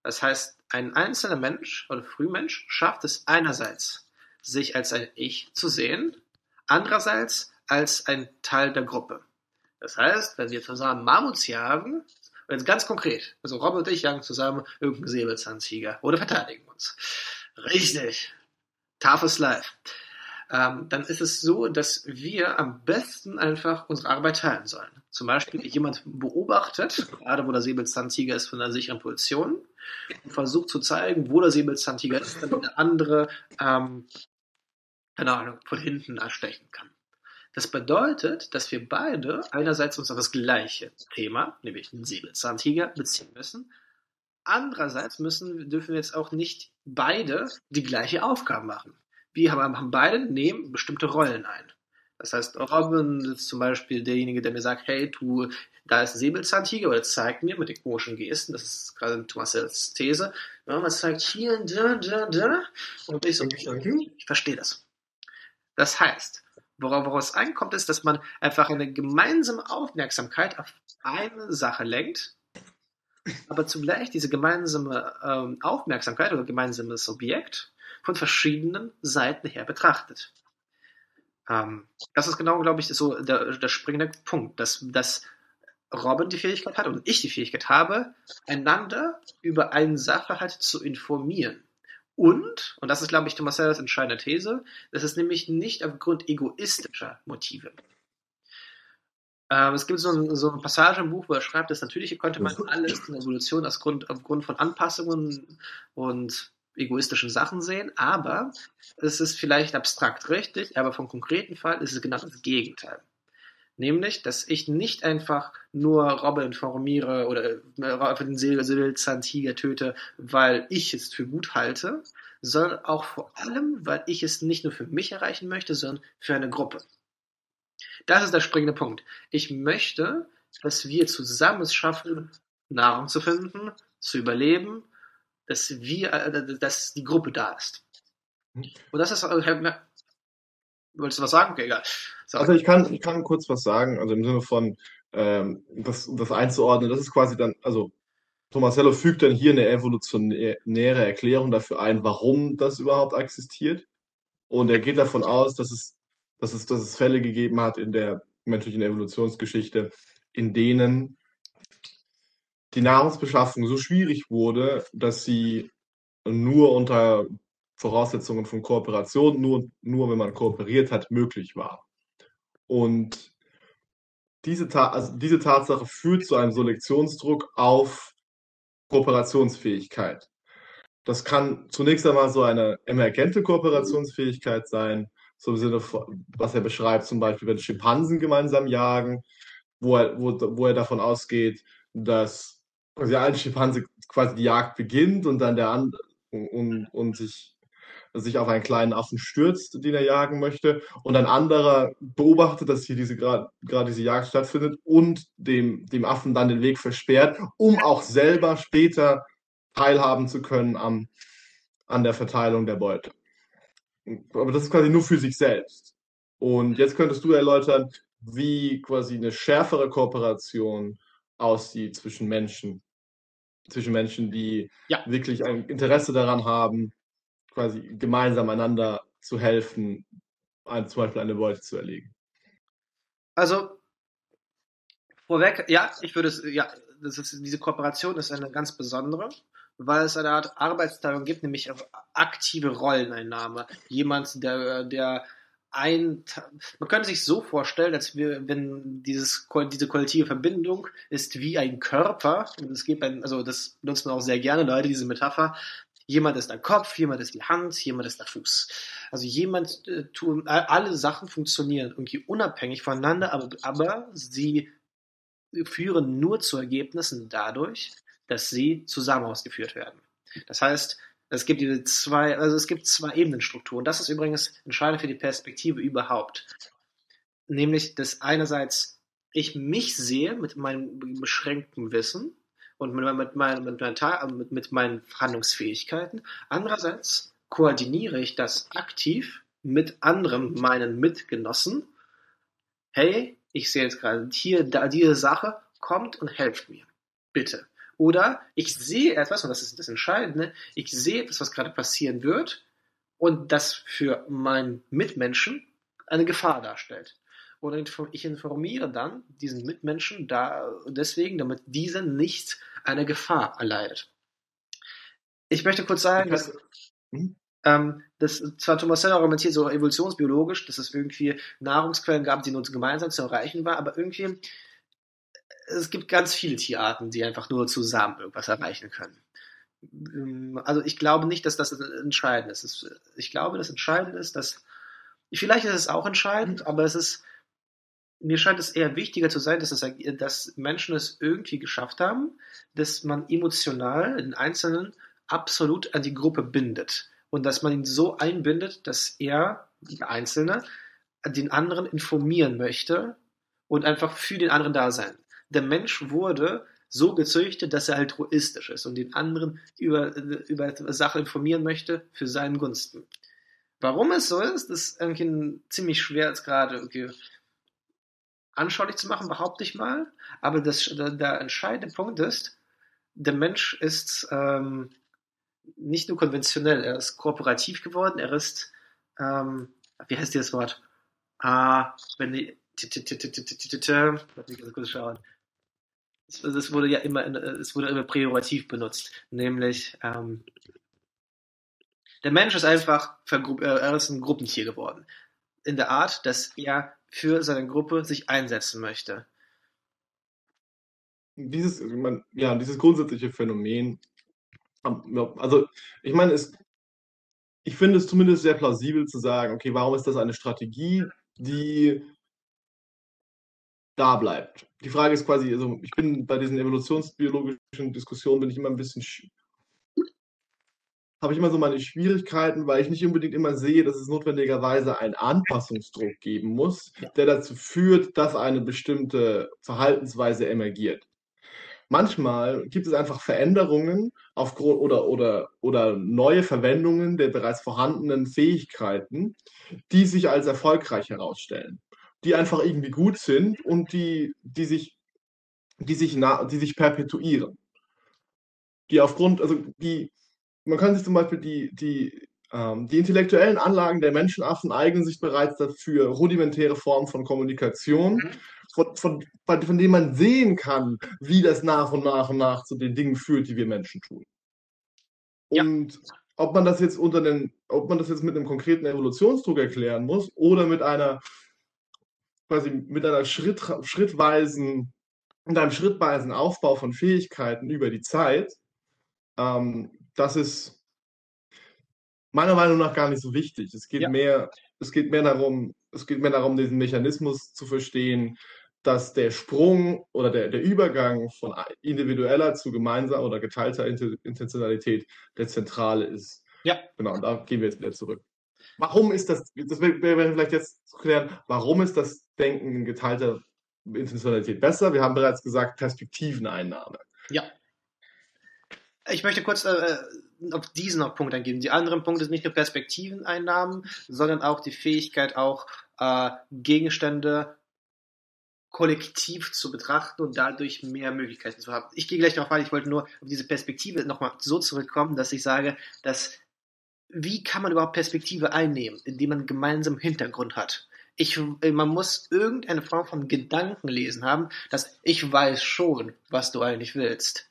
Das heißt, ein einzelner Mensch oder Frühmensch schafft es einerseits, sich als ein Ich zu sehen, andererseits als ein Teil der Gruppe. Das heißt, wenn wir zusammen Mammuts jagen, jetzt ganz konkret, also Rob und ich jagen zusammen irgendeinen Säbelzahntiger oder verteidigen uns. Richtig. Tough life. Ähm, dann ist es so, dass wir am besten einfach unsere Arbeit teilen sollen. Zum Beispiel jemand beobachtet, gerade wo der Säbelzahntiger ist von einer sicheren Position, und versucht zu zeigen, wo der Säbelzahntiger ist, damit der andere, ähm, keine Ahnung, von hinten erstechen kann. Das bedeutet, dass wir beide einerseits uns auf das gleiche Thema, nämlich den Säbelzahntiger, beziehen müssen, Andererseits müssen, dürfen wir jetzt auch nicht beide die gleiche Aufgabe machen. Wir haben, beide nehmen bestimmte Rollen ein. Das heißt, Robin ist zum Beispiel derjenige, der mir sagt, hey, du, da ist ein Säbelzahntiger, oder zeigt mir mit den komischen Gesten, das ist gerade Thomas These, ja, man zeigt hier, da, da, da, und ich so, ich, verstehe das. Das heißt, woraus es ankommt, ist, dass man einfach eine gemeinsame Aufmerksamkeit auf eine Sache lenkt, aber zugleich diese gemeinsame ähm, Aufmerksamkeit oder gemeinsames Objekt von verschiedenen Seiten her betrachtet. Ähm, das ist genau, glaube ich, so der, der springende Punkt, dass, dass Robin die Fähigkeit hat und ich die Fähigkeit habe, einander über einen Sachverhalt zu informieren. Und, und das ist, glaube ich, Thomas Sellers entscheidende These, das ist nämlich nicht aufgrund egoistischer Motive. Ähm, es gibt so, ein, so eine Passage im Buch, wo er schreibt, dass natürlich könnte man alles in der Evolution aus Grund, aufgrund von Anpassungen und egoistischen Sachen sehen, aber es ist vielleicht abstrakt richtig, aber vom konkreten Fall ist es genau das Gegenteil. Nämlich, dass ich nicht einfach nur Robbe informiere oder äh, für den Säbelzahntiger töte, weil ich es für gut halte, sondern auch vor allem, weil ich es nicht nur für mich erreichen möchte, sondern für eine Gruppe. Das ist der springende Punkt. Ich möchte, dass wir zusammen es schaffen, Nahrung zu finden, zu überleben, dass wir, äh, dass die Gruppe da ist. Und das ist, äh, wolltest du was sagen? Okay, egal. Sag. Also ich kann, ich kann kurz was sagen, also im Sinne von ähm, das, das einzuordnen, das ist quasi dann, also Tomasello fügt dann hier eine evolutionäre Erklärung dafür ein, warum das überhaupt existiert. Und er geht davon aus, dass es, dass es, dass es Fälle gegeben hat in der menschlichen Evolutionsgeschichte, in denen die Nahrungsbeschaffung so schwierig wurde, dass sie nur unter Voraussetzungen von Kooperation, nur, nur wenn man kooperiert hat, möglich war. Und diese, also diese Tatsache führt zu einem Selektionsdruck auf Kooperationsfähigkeit. Das kann zunächst einmal so eine emergente Kooperationsfähigkeit sein, so im Sinne was er beschreibt, zum Beispiel, wenn Schimpansen gemeinsam jagen, wo er, wo, wo er davon ausgeht, dass quasi ein Schimpanse quasi die Jagd beginnt und dann der andere und, und sich sich auf einen kleinen Affen stürzt, den er jagen möchte, und ein anderer beobachtet, dass hier diese gerade diese Jagd stattfindet und dem, dem Affen dann den Weg versperrt, um auch selber später teilhaben zu können am, an der Verteilung der Beute. Aber das ist quasi nur für sich selbst. Und jetzt könntest du erläutern, wie quasi eine schärfere Kooperation aussieht zwischen Menschen. Zwischen Menschen, die ja. wirklich ein Interesse daran haben, quasi gemeinsam einander zu helfen, ein, zum Beispiel eine Beute zu erlegen. Also, vorweg, ja, ich würde es, ja, ist, diese Kooperation ist eine ganz besondere, weil es eine Art Arbeitsteilung gibt, nämlich aktive Rolleneinnahme. Jemand, der, der ein, man könnte sich so vorstellen, als wir, wenn dieses, diese kollektive Verbindung ist wie ein Körper, und es gibt also das benutzt man auch sehr gerne, Leute, diese Metapher, Jemand ist der Kopf, jemand ist die Hand, jemand ist der Fuß. Also jemand äh, tun, alle Sachen funktionieren irgendwie unabhängig voneinander, aber, aber sie führen nur zu Ergebnissen dadurch, dass sie zusammen ausgeführt werden. Das heißt, es gibt diese zwei, also es gibt zwei Ebenenstrukturen. Das ist übrigens entscheidend für die Perspektive überhaupt. Nämlich, dass einerseits ich mich sehe mit meinem beschränkten Wissen und mit, mit, mein, mit, meinen, mit, mit meinen Verhandlungsfähigkeiten. Andererseits koordiniere ich das aktiv mit anderen, meinen Mitgenossen. Hey, ich sehe jetzt gerade hier, da diese Sache, kommt und helft mir. Bitte. Oder ich sehe etwas, und das ist das Entscheidende, ich sehe etwas, was gerade passieren wird und das für meinen Mitmenschen eine Gefahr darstellt. Und ich informiere dann diesen Mitmenschen da, deswegen, damit dieser nicht eine Gefahr erleidet. Ich möchte kurz sagen, dass, hm? ähm, dass zwar Thomas Seller argumentiert so evolutionsbiologisch, dass es irgendwie Nahrungsquellen gab, die nur gemeinsam zu erreichen war, aber irgendwie es gibt ganz viele Tierarten, die einfach nur zusammen irgendwas erreichen können. Ähm, also ich glaube nicht, dass das entscheidend ist. Ich glaube, das Entscheidende ist, dass vielleicht ist es auch entscheidend, aber es ist mir scheint es eher wichtiger zu sein, dass, es, dass Menschen es irgendwie geschafft haben, dass man emotional den Einzelnen absolut an die Gruppe bindet und dass man ihn so einbindet, dass er, der Einzelne, den anderen informieren möchte und einfach für den anderen da sein. Der Mensch wurde so gezüchtet, dass er altruistisch ist und den anderen über, über Sachen informieren möchte für seinen Gunsten. Warum es so ist, ist irgendwie ziemlich schwer jetzt gerade okay, anschaulich zu machen, behaupte ich mal. Aber das, der, der entscheidende Punkt ist, der Mensch ist ähm, nicht nur konventionell, er ist kooperativ geworden, er ist, ähm, wie heißt dieses Wort? Ah, wenn die, lass mich kurz schauen. Das wurde ja immer, es wurde immer priorativ benutzt, nämlich ähm, der Mensch ist einfach, er ist ein Gruppentier geworden. In der Art, dass er für seine Gruppe sich einsetzen möchte. Dieses, ja, dieses grundsätzliche Phänomen, also ich meine, es, ich finde es zumindest sehr plausibel zu sagen, okay, warum ist das eine Strategie, die da bleibt? Die Frage ist quasi, also ich bin bei diesen evolutionsbiologischen Diskussionen bin ich immer ein bisschen habe ich immer so meine Schwierigkeiten, weil ich nicht unbedingt immer sehe, dass es notwendigerweise einen Anpassungsdruck geben muss, ja. der dazu führt, dass eine bestimmte Verhaltensweise emergiert. Manchmal gibt es einfach Veränderungen aufgrund oder, oder, oder neue Verwendungen der bereits vorhandenen Fähigkeiten, die sich als erfolgreich herausstellen, die einfach irgendwie gut sind und die, die sich, die sich, die sich perpetuieren. Die aufgrund, also die, man kann sich zum Beispiel die, die, ähm, die intellektuellen Anlagen der Menschenaffen eignen sich bereits dafür, rudimentäre Formen von Kommunikation, mhm. von, von, von denen man sehen kann, wie das nach und nach und nach zu den Dingen führt, die wir Menschen tun. Und ja. ob man das jetzt unter den, ob man das jetzt mit einem konkreten Evolutionsdruck erklären muss oder mit einer quasi mit einer Schritt, schrittweisen, mit einem schrittweisen Aufbau von Fähigkeiten über die Zeit, ähm, das ist meiner Meinung nach gar nicht so wichtig. Es geht ja. mehr, es geht mehr darum, es geht mehr darum, diesen Mechanismus zu verstehen, dass der Sprung oder der, der Übergang von individueller zu gemeinsamer oder geteilter Intentionalität der zentrale ist. Ja. Genau, und da gehen wir jetzt wieder zurück. Warum ist das, das wäre vielleicht jetzt klären, warum ist das Denken in geteilter Intentionalität besser? Wir haben bereits gesagt, Perspektiveneinnahme. Ja. Ich möchte kurz äh, äh, auf diesen noch Punkt eingehen. Die anderen Punkte sind nicht nur Perspektiveneinnahmen, sondern auch die Fähigkeit, auch äh, Gegenstände kollektiv zu betrachten und dadurch mehr Möglichkeiten zu haben. Ich gehe gleich darauf ein, ich wollte nur auf diese Perspektive nochmal so zurückkommen, dass ich sage, dass wie kann man überhaupt Perspektive einnehmen, indem man einen gemeinsamen Hintergrund hat? Ich, man muss irgendeine Form von Gedankenlesen haben, dass ich weiß schon, was du eigentlich willst.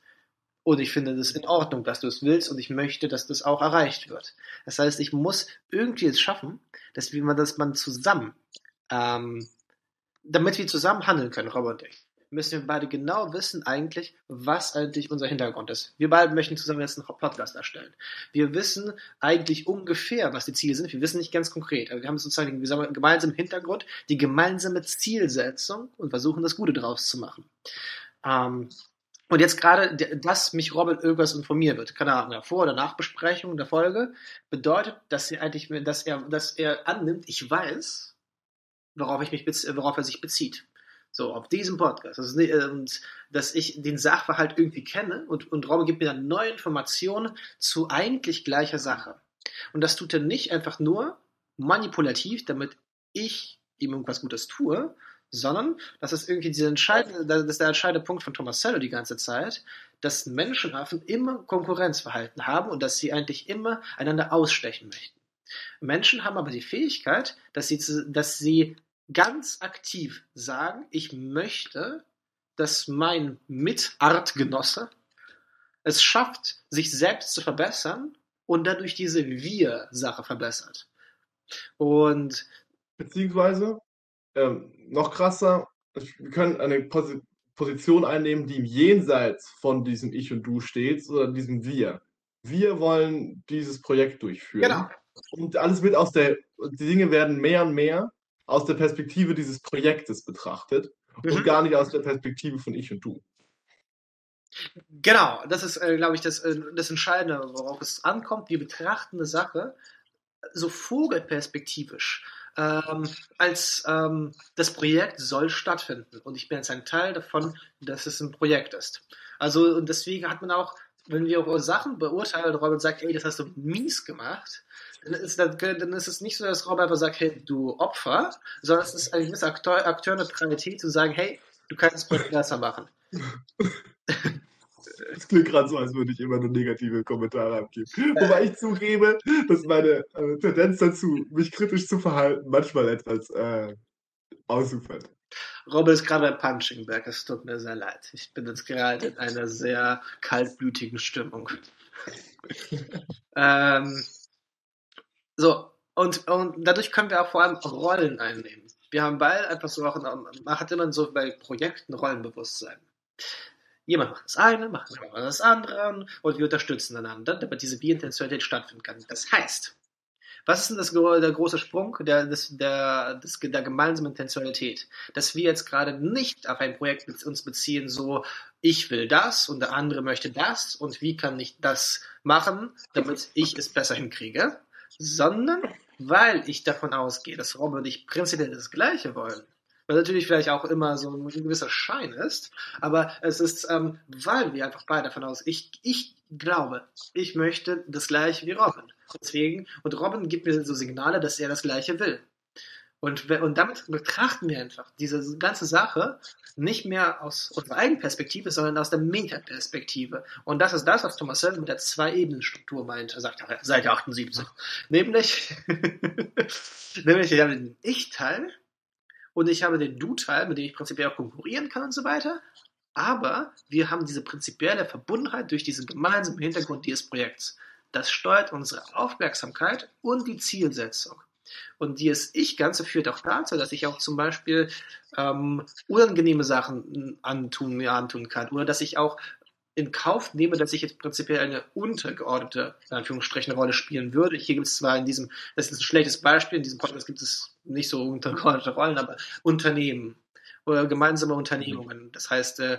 Und ich finde es in Ordnung, dass du es willst und ich möchte, dass das auch erreicht wird. Das heißt, ich muss irgendwie es schaffen, dass wir, dass man zusammen, ähm, damit wir zusammen handeln können, Robert und ich, müssen wir beide genau wissen eigentlich, was eigentlich unser Hintergrund ist. Wir beide möchten zusammen jetzt einen Podcast erstellen. Wir wissen eigentlich ungefähr, was die Ziele sind. Wir wissen nicht ganz konkret, aber wir haben sozusagen den gemeinsamen Hintergrund, die gemeinsame Zielsetzung und versuchen das Gute draus zu machen. Ähm, und jetzt gerade, dass mich Robin irgendwas informieren wird, keine Ahnung, Vor- oder Nachbesprechung der Folge, bedeutet, dass er eigentlich, dass er, dass er annimmt, ich weiß, worauf ich mich, worauf er sich bezieht. So, auf diesem Podcast. Also, dass ich den Sachverhalt irgendwie kenne und, und Robin gibt mir dann neue Informationen zu eigentlich gleicher Sache. Und das tut er nicht einfach nur manipulativ, damit ich ihm irgendwas Gutes tue, sondern das ist irgendwie dieser entscheidende, das ist der entscheidende Punkt von Thomas Sello die ganze Zeit, dass Menschenaffen immer Konkurrenzverhalten haben und dass sie eigentlich immer einander ausstechen möchten. Menschen haben aber die Fähigkeit, dass sie, dass sie ganz aktiv sagen, ich möchte, dass mein Mitartgenosse es schafft, sich selbst zu verbessern und dadurch diese Wir-Sache verbessert. Und beziehungsweise ähm, noch krasser, wir können eine Pos Position einnehmen, die im Jenseits von diesem Ich und Du steht, oder diesem Wir. Wir wollen dieses Projekt durchführen. Genau. Und alles wird aus der, die Dinge werden mehr und mehr aus der Perspektive dieses Projektes betrachtet mhm. und gar nicht aus der Perspektive von Ich und Du. Genau, das ist, äh, glaube ich, das, äh, das Entscheidende, worauf es ankommt. Wir betrachten eine Sache so vogelperspektivisch ähm, als ähm, das Projekt soll stattfinden. Und ich bin jetzt ein Teil davon, dass es ein Projekt ist. Also und deswegen hat man auch, wenn wir auch Sachen beurteilen, Robin sagt, ey, das hast du mies gemacht, dann ist, dann ist es nicht so, dass Robert einfach sagt, hey, du Opfer, sondern es ist eine gewisse Akteur, Akteurneutralität zu sagen, hey, du kannst es besser machen. Es klingt gerade so, als würde ich immer nur negative Kommentare abgeben. Wobei ich zugebe, dass meine äh, Tendenz dazu, mich kritisch zu verhalten, manchmal etwas äh, ausufert. Robert ist gerade bei Punching Bag, es tut mir sehr leid. Ich bin jetzt gerade in einer sehr kaltblütigen Stimmung. ähm, so, und, und dadurch können wir auch vor allem Rollen einnehmen. Wir haben beide einfach so auch, man hat immer so bei Projekten Rollenbewusstsein. Jemand macht das eine, macht das andere und wir unterstützen einander, damit diese Bi-Intentionalität stattfinden kann. Das heißt, was ist denn das, der große Sprung der, des, der, des, der gemeinsamen Intentionalität? Dass wir jetzt gerade nicht auf ein Projekt uns beziehen, so ich will das und der andere möchte das und wie kann ich das machen, damit ich es besser hinkriege, sondern weil ich davon ausgehe, dass Robin und ich prinzipiell das Gleiche wollen was natürlich vielleicht auch immer so ein gewisser Schein ist, aber es ist, ähm, weil wir einfach beide davon aus, ich, ich glaube, ich möchte das gleiche wie Robin. Deswegen, und Robin gibt mir so Signale, dass er das gleiche will. Und, und damit betrachten wir einfach diese ganze Sache nicht mehr aus unserer eigenen Perspektive, sondern aus der Metaperspektive. Und das ist das, was Thomas Selden mit der Zwei-Ebenen-Struktur meint. Er sagt Seite 78. nämlich, nämlich, ich habe den Ich-Teil und ich habe den Du-Teil, mit dem ich prinzipiell auch konkurrieren kann und so weiter. Aber wir haben diese prinzipielle Verbundenheit durch diesen gemeinsamen Hintergrund dieses Projekts. Das steuert unsere Aufmerksamkeit und die Zielsetzung. Und dieses Ich-Ganze führt auch dazu, dass ich auch zum Beispiel ähm, unangenehme Sachen antun, mir antun kann. Oder dass ich auch in Kauf nehme, dass ich jetzt prinzipiell eine untergeordnete, in Anführungsstrichen, Rolle spielen würde. Hier gibt es zwar in diesem, das ist ein schlechtes Beispiel, in diesem Podcast gibt es nicht so untergeordnete Rollen, aber Unternehmen oder gemeinsame Unternehmungen. Das heißt, äh,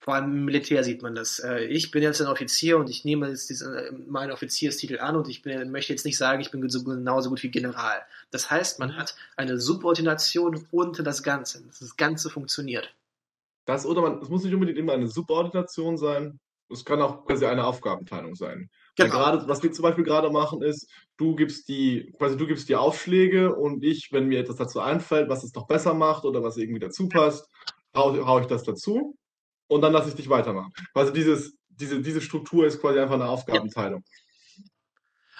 vor allem im Militär sieht man das. Äh, ich bin jetzt ein Offizier und ich nehme jetzt diese, meinen Offizierstitel an und ich bin, möchte jetzt nicht sagen, ich bin so, genauso gut wie General. Das heißt, man hat eine Subordination unter das Ganze. Das Ganze funktioniert. Das oder man, es muss nicht unbedingt immer eine Subordination sein. Es kann auch quasi eine Aufgabenteilung sein. Genau. Gerade, was wir zum Beispiel gerade machen, ist, du gibst die, quasi du gibst die Aufschläge und ich, wenn mir etwas dazu einfällt, was es noch besser macht oder was irgendwie dazu passt, hau, hau ich das dazu und dann lasse ich dich weitermachen. Also dieses, diese, diese Struktur ist quasi einfach eine Aufgabenteilung. Ja.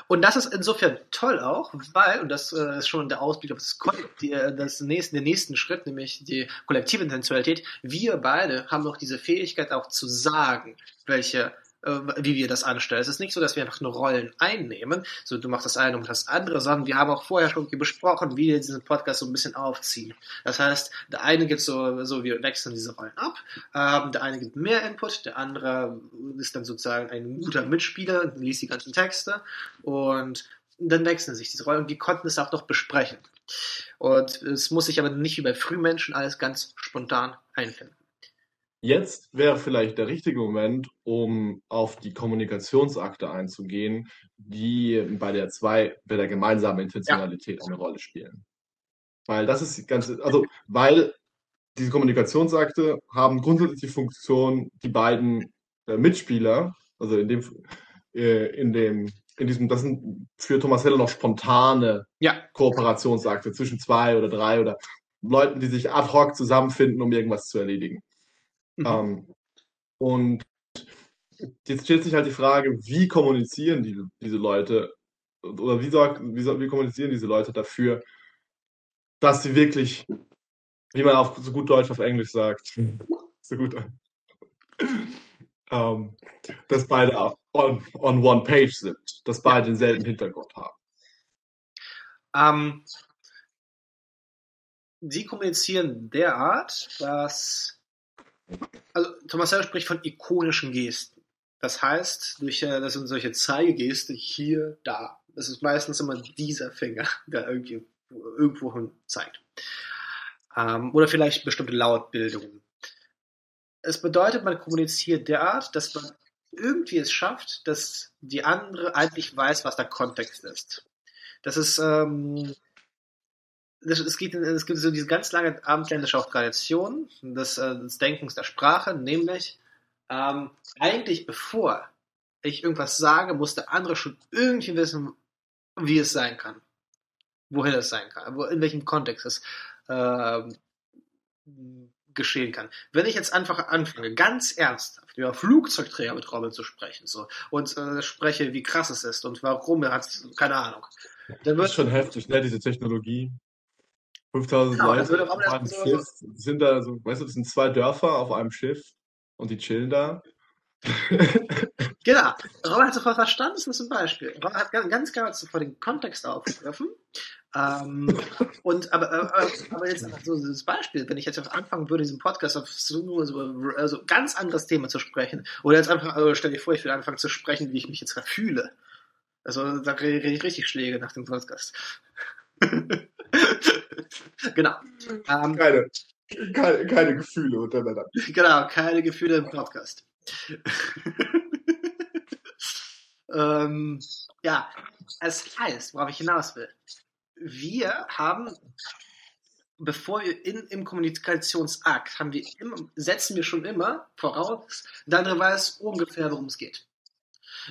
Und das ist insofern toll auch, weil, und das äh, ist schon der Ausblick auf das, die, äh, das nächste, den nächsten Schritt, nämlich die kollektive Intentionalität, wir beide haben noch diese Fähigkeit auch zu sagen, welche wie wir das anstellen. Es ist nicht so, dass wir einfach nur Rollen einnehmen, so du machst das eine und das andere, sondern wir haben auch vorher schon besprochen, wie wir diesen Podcast so ein bisschen aufziehen. Das heißt, der eine gibt so, so wir wechseln diese Rollen ab, ähm, der eine gibt mehr Input, der andere ist dann sozusagen ein guter Mitspieler und liest die ganzen Texte und dann wechseln sich diese Rollen und wir konnten es auch noch besprechen. Und es muss sich aber nicht wie bei Frühmenschen alles ganz spontan einfinden. Jetzt wäre vielleicht der richtige Moment, um auf die Kommunikationsakte einzugehen, die bei der zwei, bei der gemeinsamen Intentionalität ja. eine Rolle spielen. Weil das ist die ganze, also weil diese Kommunikationsakte haben grundsätzlich die Funktion, die beiden äh, Mitspieler, also in dem, äh, in dem, in diesem, das sind für Thomas Heller noch spontane ja. Kooperationsakte zwischen zwei oder drei oder Leuten, die sich ad hoc zusammenfinden, um irgendwas zu erledigen. Mhm. Ähm, und jetzt stellt sich halt die Frage, wie kommunizieren die, diese Leute oder wie, wie, wie kommunizieren diese Leute dafür, dass sie wirklich, wie man auf so gut Deutsch auf Englisch sagt, so gut, ähm, dass beide on, on one page sind, dass beide denselben Hintergrund haben. Ähm, sie kommunizieren derart, dass also Thomas Heller spricht von ikonischen Gesten. Das heißt, durch, äh, das sind solche Zeigegeste hier, da. Das ist meistens immer dieser Finger, der irgendwie irgendwo hin zeigt. Ähm, oder vielleicht bestimmte Lautbildungen. Es bedeutet, man kommuniziert derart, dass man irgendwie es schafft, dass die andere eigentlich weiß, was der Kontext ist. Das ist ähm, es, gibt, es gibt so diese ganz lange abendländische auch Tradition des, äh, des Denkens der Sprache, nämlich ähm, eigentlich bevor ich irgendwas sage, muss der andere schon irgendwie wissen, wie es sein kann. Wohin es sein kann, in welchem Kontext es äh, geschehen kann. Wenn ich jetzt einfach anfange, ganz ernsthaft über Flugzeugträger mit Robin zu sprechen, so, und äh, spreche, wie krass es ist und warum er hat, keine Ahnung. Dann wird, das ist schon heftig, ne, diese Technologie. 5000 genau, Leute auf einem so Schiff, sind da so, weißt du, das sind zwei Dörfer auf einem Schiff und die chillen da. genau. Robin hat sofort verstanden, das ist ein Beispiel. Robin hat ganz, ganz klar sofort den Kontext aufgegriffen ähm, und aber, aber, aber jetzt so das Beispiel, wenn ich jetzt anfangen würde, diesen Podcast auf so, so also ganz anderes Thema zu sprechen, oder jetzt einfach, also stell dir vor, ich will anfangen zu sprechen, wie ich mich jetzt fühle. Also da kriege ich richtig Schläge nach dem Podcast. genau. Ähm, keine, keine, keine Gefühle unter Männern. Genau, keine Gefühle im Podcast. ähm, ja, es heißt, worauf ich hinaus will wir haben, bevor wir in, im Kommunikationsakt, haben wir immer, setzen wir schon immer voraus, der andere weiß ungefähr, worum es geht.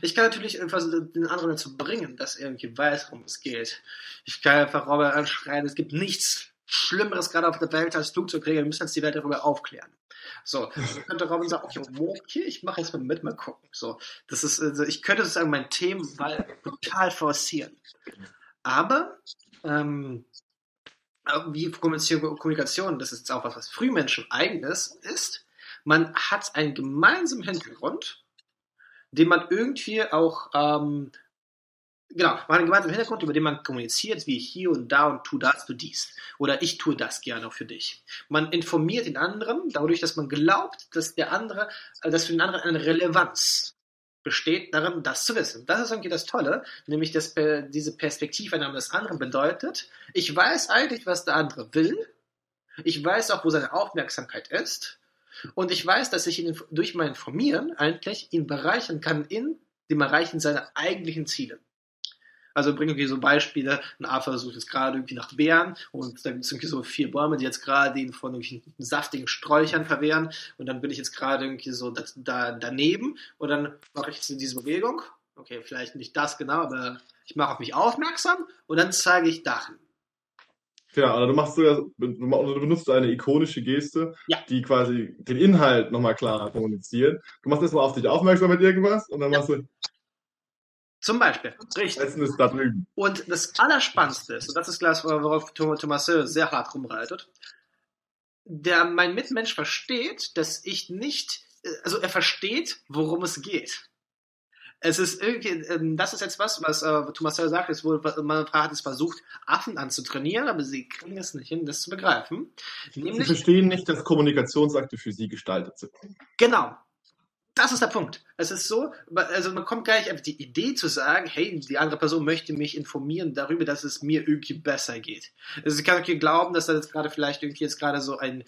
Ich kann natürlich den anderen dazu bringen, dass er irgendwie weiß, worum es geht. Ich kann einfach Robert anschreien, es gibt nichts Schlimmeres gerade auf der Welt als Flugzeugträger, wir müssen jetzt die Welt darüber aufklären. So, dann könnte Robin sagen, okay, okay, ich mache jetzt mal mit, mal gucken. So, das ist, also ich könnte sozusagen mein Themenwahl total forcieren. Aber ähm, wie Kommunikation, das ist auch was, was Frühmenschen eigenes ist, man hat einen gemeinsamen Hintergrund, den man irgendwie auch, ähm, genau, man hat einen gemeinsamen Hintergrund, über den man kommuniziert, wie hier und da und tu das, tu dies. Oder ich tue das gerne auch für dich. Man informiert den anderen, dadurch, dass man glaubt, dass der andere, äh, dass für den anderen eine Relevanz besteht darin, das zu wissen. Das ist irgendwie das Tolle, nämlich dass diese Perspektiveinnahme des anderen bedeutet, ich weiß eigentlich, was der andere will, ich weiß auch, wo seine Aufmerksamkeit ist und ich weiß, dass ich ihn durch mein Informieren eigentlich ihn bereichern kann in dem Erreichen seiner eigentlichen Ziele. Also bringen wir so Beispiele, ein Affe sucht jetzt gerade irgendwie nach Bären und da gibt es irgendwie so vier Bäume, die jetzt gerade ihn von irgendwelchen saftigen Sträuchern verwehren und dann bin ich jetzt gerade irgendwie so da, da, daneben und dann mache ich jetzt diese Bewegung. Okay, vielleicht nicht das genau, aber ich mache auf mich aufmerksam und dann zeige ich Dachen. Ja, also du machst sogar, du benutzt eine ikonische Geste, ja. die quasi den Inhalt nochmal klarer kommuniziert. Du machst erstmal auf dich aufmerksam mit irgendwas und dann ja. machst du zum Beispiel. Richtig. Essen ist da drüben. Und das Allerspannendste ist, und das ist gleich, worauf Thomas sehr hart rumreitet, der mein Mitmensch versteht, dass ich nicht, also er versteht, worum es geht. Es ist irgendwie, ähm, das ist jetzt was, was äh, Thomas sagt, ist wohl, man hat es versucht, Affen anzutrainieren, aber sie kriegen es nicht hin, das zu begreifen. Nämlich, sie verstehen nicht, dass Kommunikationsakte für sie gestaltet sind. Genau das ist der Punkt. Es ist so, also man kommt gar nicht auf die Idee zu sagen, hey, die andere Person möchte mich informieren darüber, dass es mir irgendwie besser geht. Also ich kann okay glauben, dass da jetzt gerade vielleicht irgendwie jetzt gerade so ein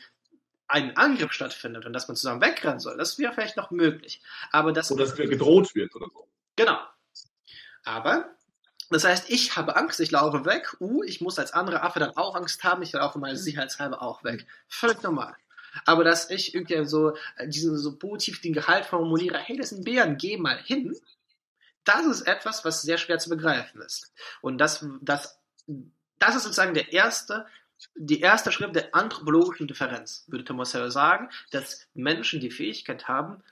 ein Angriff stattfindet und dass man zusammen wegrennen soll, das wäre vielleicht noch möglich. Aber das oder dass gedroht wird oder so. Genau. Aber das heißt, ich habe Angst, ich laufe weg. Uh, ich muss als andere Affe dann auch Angst haben, ich laufe mal sicherheitshalber auch weg. Völlig normal. Aber dass ich irgendwie so äh, diesen so positiv den Gehalt formuliere, hey, das sind Bären, geh mal hin, das ist etwas, was sehr schwer zu begreifen ist. Und das, das, das ist sozusagen der erste, die erste Schritt der anthropologischen Differenz, würde Thomas Hell sagen, dass Menschen die Fähigkeit haben,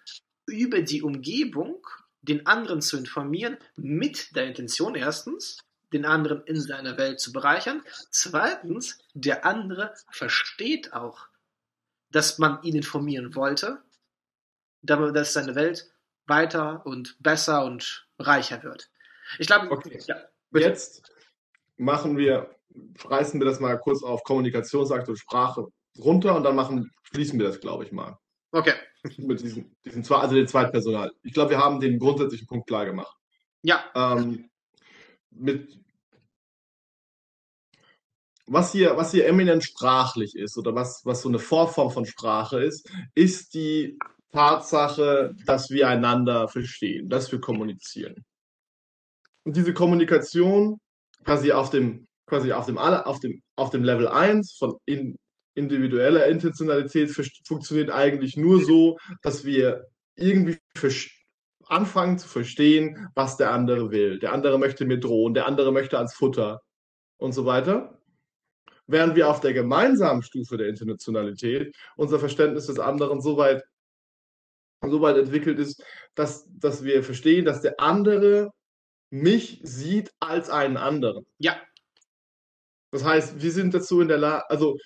über die Umgebung den anderen zu informieren, mit der Intention erstens, den anderen in seiner Welt zu bereichern. Zweitens, der andere versteht auch dass man ihn informieren wollte, dass seine Welt weiter und besser und reicher wird. Ich glaube, okay. ja, jetzt machen wir, reißen wir das mal kurz auf Kommunikationsakt und Sprache runter und dann machen, schließen wir das, glaube ich, mal. Okay. Mit diesem, diesem also den Zweitpersonal. Ich glaube, wir haben den grundsätzlichen Punkt klar gemacht. Ja. Ähm, mit was hier, was hier eminent sprachlich ist oder was, was so eine Vorform von Sprache ist, ist die Tatsache, dass wir einander verstehen, dass wir kommunizieren. Und diese Kommunikation quasi auf dem, quasi auf dem, auf dem, auf dem Level 1 von in, individueller Intentionalität funktioniert eigentlich nur so, dass wir irgendwie anfangen zu verstehen, was der andere will. Der andere möchte mir drohen, der andere möchte ans Futter und so weiter. Während wir auf der gemeinsamen Stufe der Internationalität unser Verständnis des anderen so weit, so weit entwickelt ist, dass, dass wir verstehen, dass der andere mich sieht als einen anderen. Ja. Das heißt, wir sind dazu in der Lage, also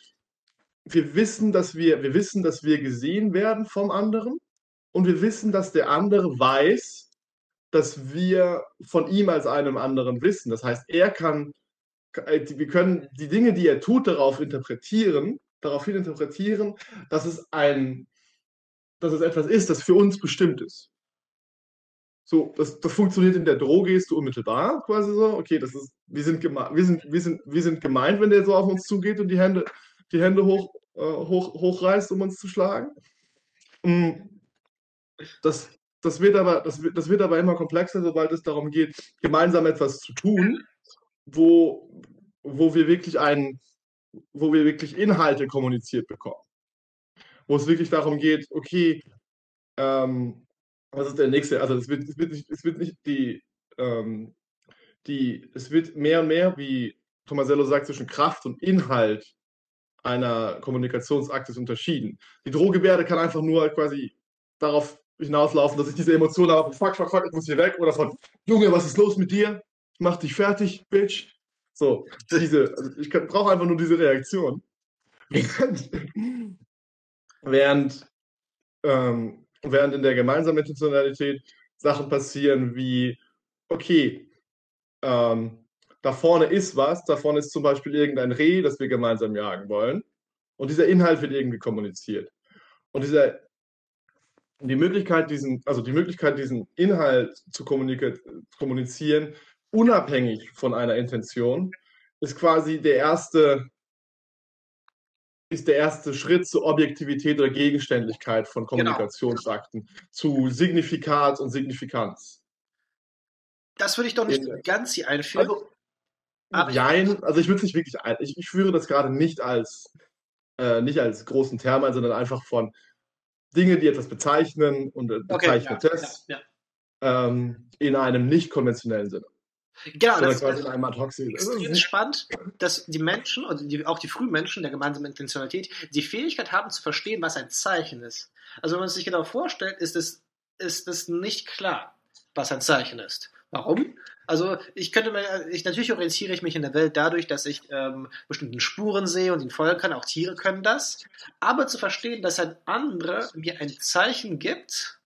wir wissen, dass wir, wir wissen, dass wir gesehen werden vom anderen und wir wissen, dass der andere weiß, dass wir von ihm als einem anderen wissen. Das heißt, er kann, äh, wir können die Dinge, die er tut, darauf interpretieren, daraufhin interpretieren, dass es ein, dass es etwas ist, das für uns bestimmt ist. So, das, das funktioniert in der Drohgeste unmittelbar, quasi so. Okay, das ist, wir sind, wir sind, wir sind, wir sind gemeint, wenn der so auf uns zugeht und die Hände, die Hände hoch, äh, hoch, hochreißt, um uns zu schlagen. Mm, das, das, wird aber, das, wird, das wird aber immer komplexer, sobald es darum geht, gemeinsam etwas zu tun, wo, wo wir wirklich einen, wo wir wirklich Inhalte kommuniziert bekommen. Wo es wirklich darum geht, okay, ähm, was ist der nächste? Also es wird, es wird nicht, es wird nicht die, ähm, die, es wird mehr und mehr, wie Tomasello sagt, zwischen Kraft und Inhalt einer Kommunikationsaktes unterschieden. Die Drohgebärde kann einfach nur quasi darauf hinauslaufen, dass ich diese Emotion habe, fuck, fuck, fuck, ich muss hier weg, oder von, Junge, was ist los mit dir? Mach dich fertig, Bitch. So, diese, also ich brauche einfach nur diese Reaktion. Während, während, ähm, während in der gemeinsamen Intentionalität Sachen passieren wie, okay, ähm, da vorne ist was, da vorne ist zum Beispiel irgendein Reh, das wir gemeinsam jagen wollen. Und dieser Inhalt wird irgendwie kommuniziert. Und dieser die Möglichkeit, diesen, also die Möglichkeit, diesen Inhalt zu kommunizieren, unabhängig von einer Intention, ist quasi der erste, ist der erste Schritt zur Objektivität oder Gegenständlichkeit von genau. Kommunikationsakten, genau. zu Signifikat und Signifikanz. Das würde ich doch nicht In, ganz hier einführen. Also, aber Nein, also ich würde es nicht wirklich ein. Ich, ich führe das gerade nicht als äh, nicht als großen Term ein, sondern einfach von Dinge, die etwas bezeichnen und bezeichnetes ja, ja, ja. Ähm, in einem nicht konventionellen Sinne. Genau, das quasi in einem ad extrem spannend, dass die Menschen, oder die, auch die Frühmenschen der gemeinsamen Intentionalität, die Fähigkeit haben zu verstehen, was ein Zeichen ist. Also wenn man sich genau vorstellt, ist es, ist es nicht klar, was ein Zeichen ist. Warum? Also ich könnte mir, ich natürlich orientiere ich mich in der Welt dadurch, dass ich ähm, bestimmten Spuren sehe und ihnen folgen kann. Auch Tiere können das. Aber zu verstehen, dass ein anderer mir ein Zeichen gibt,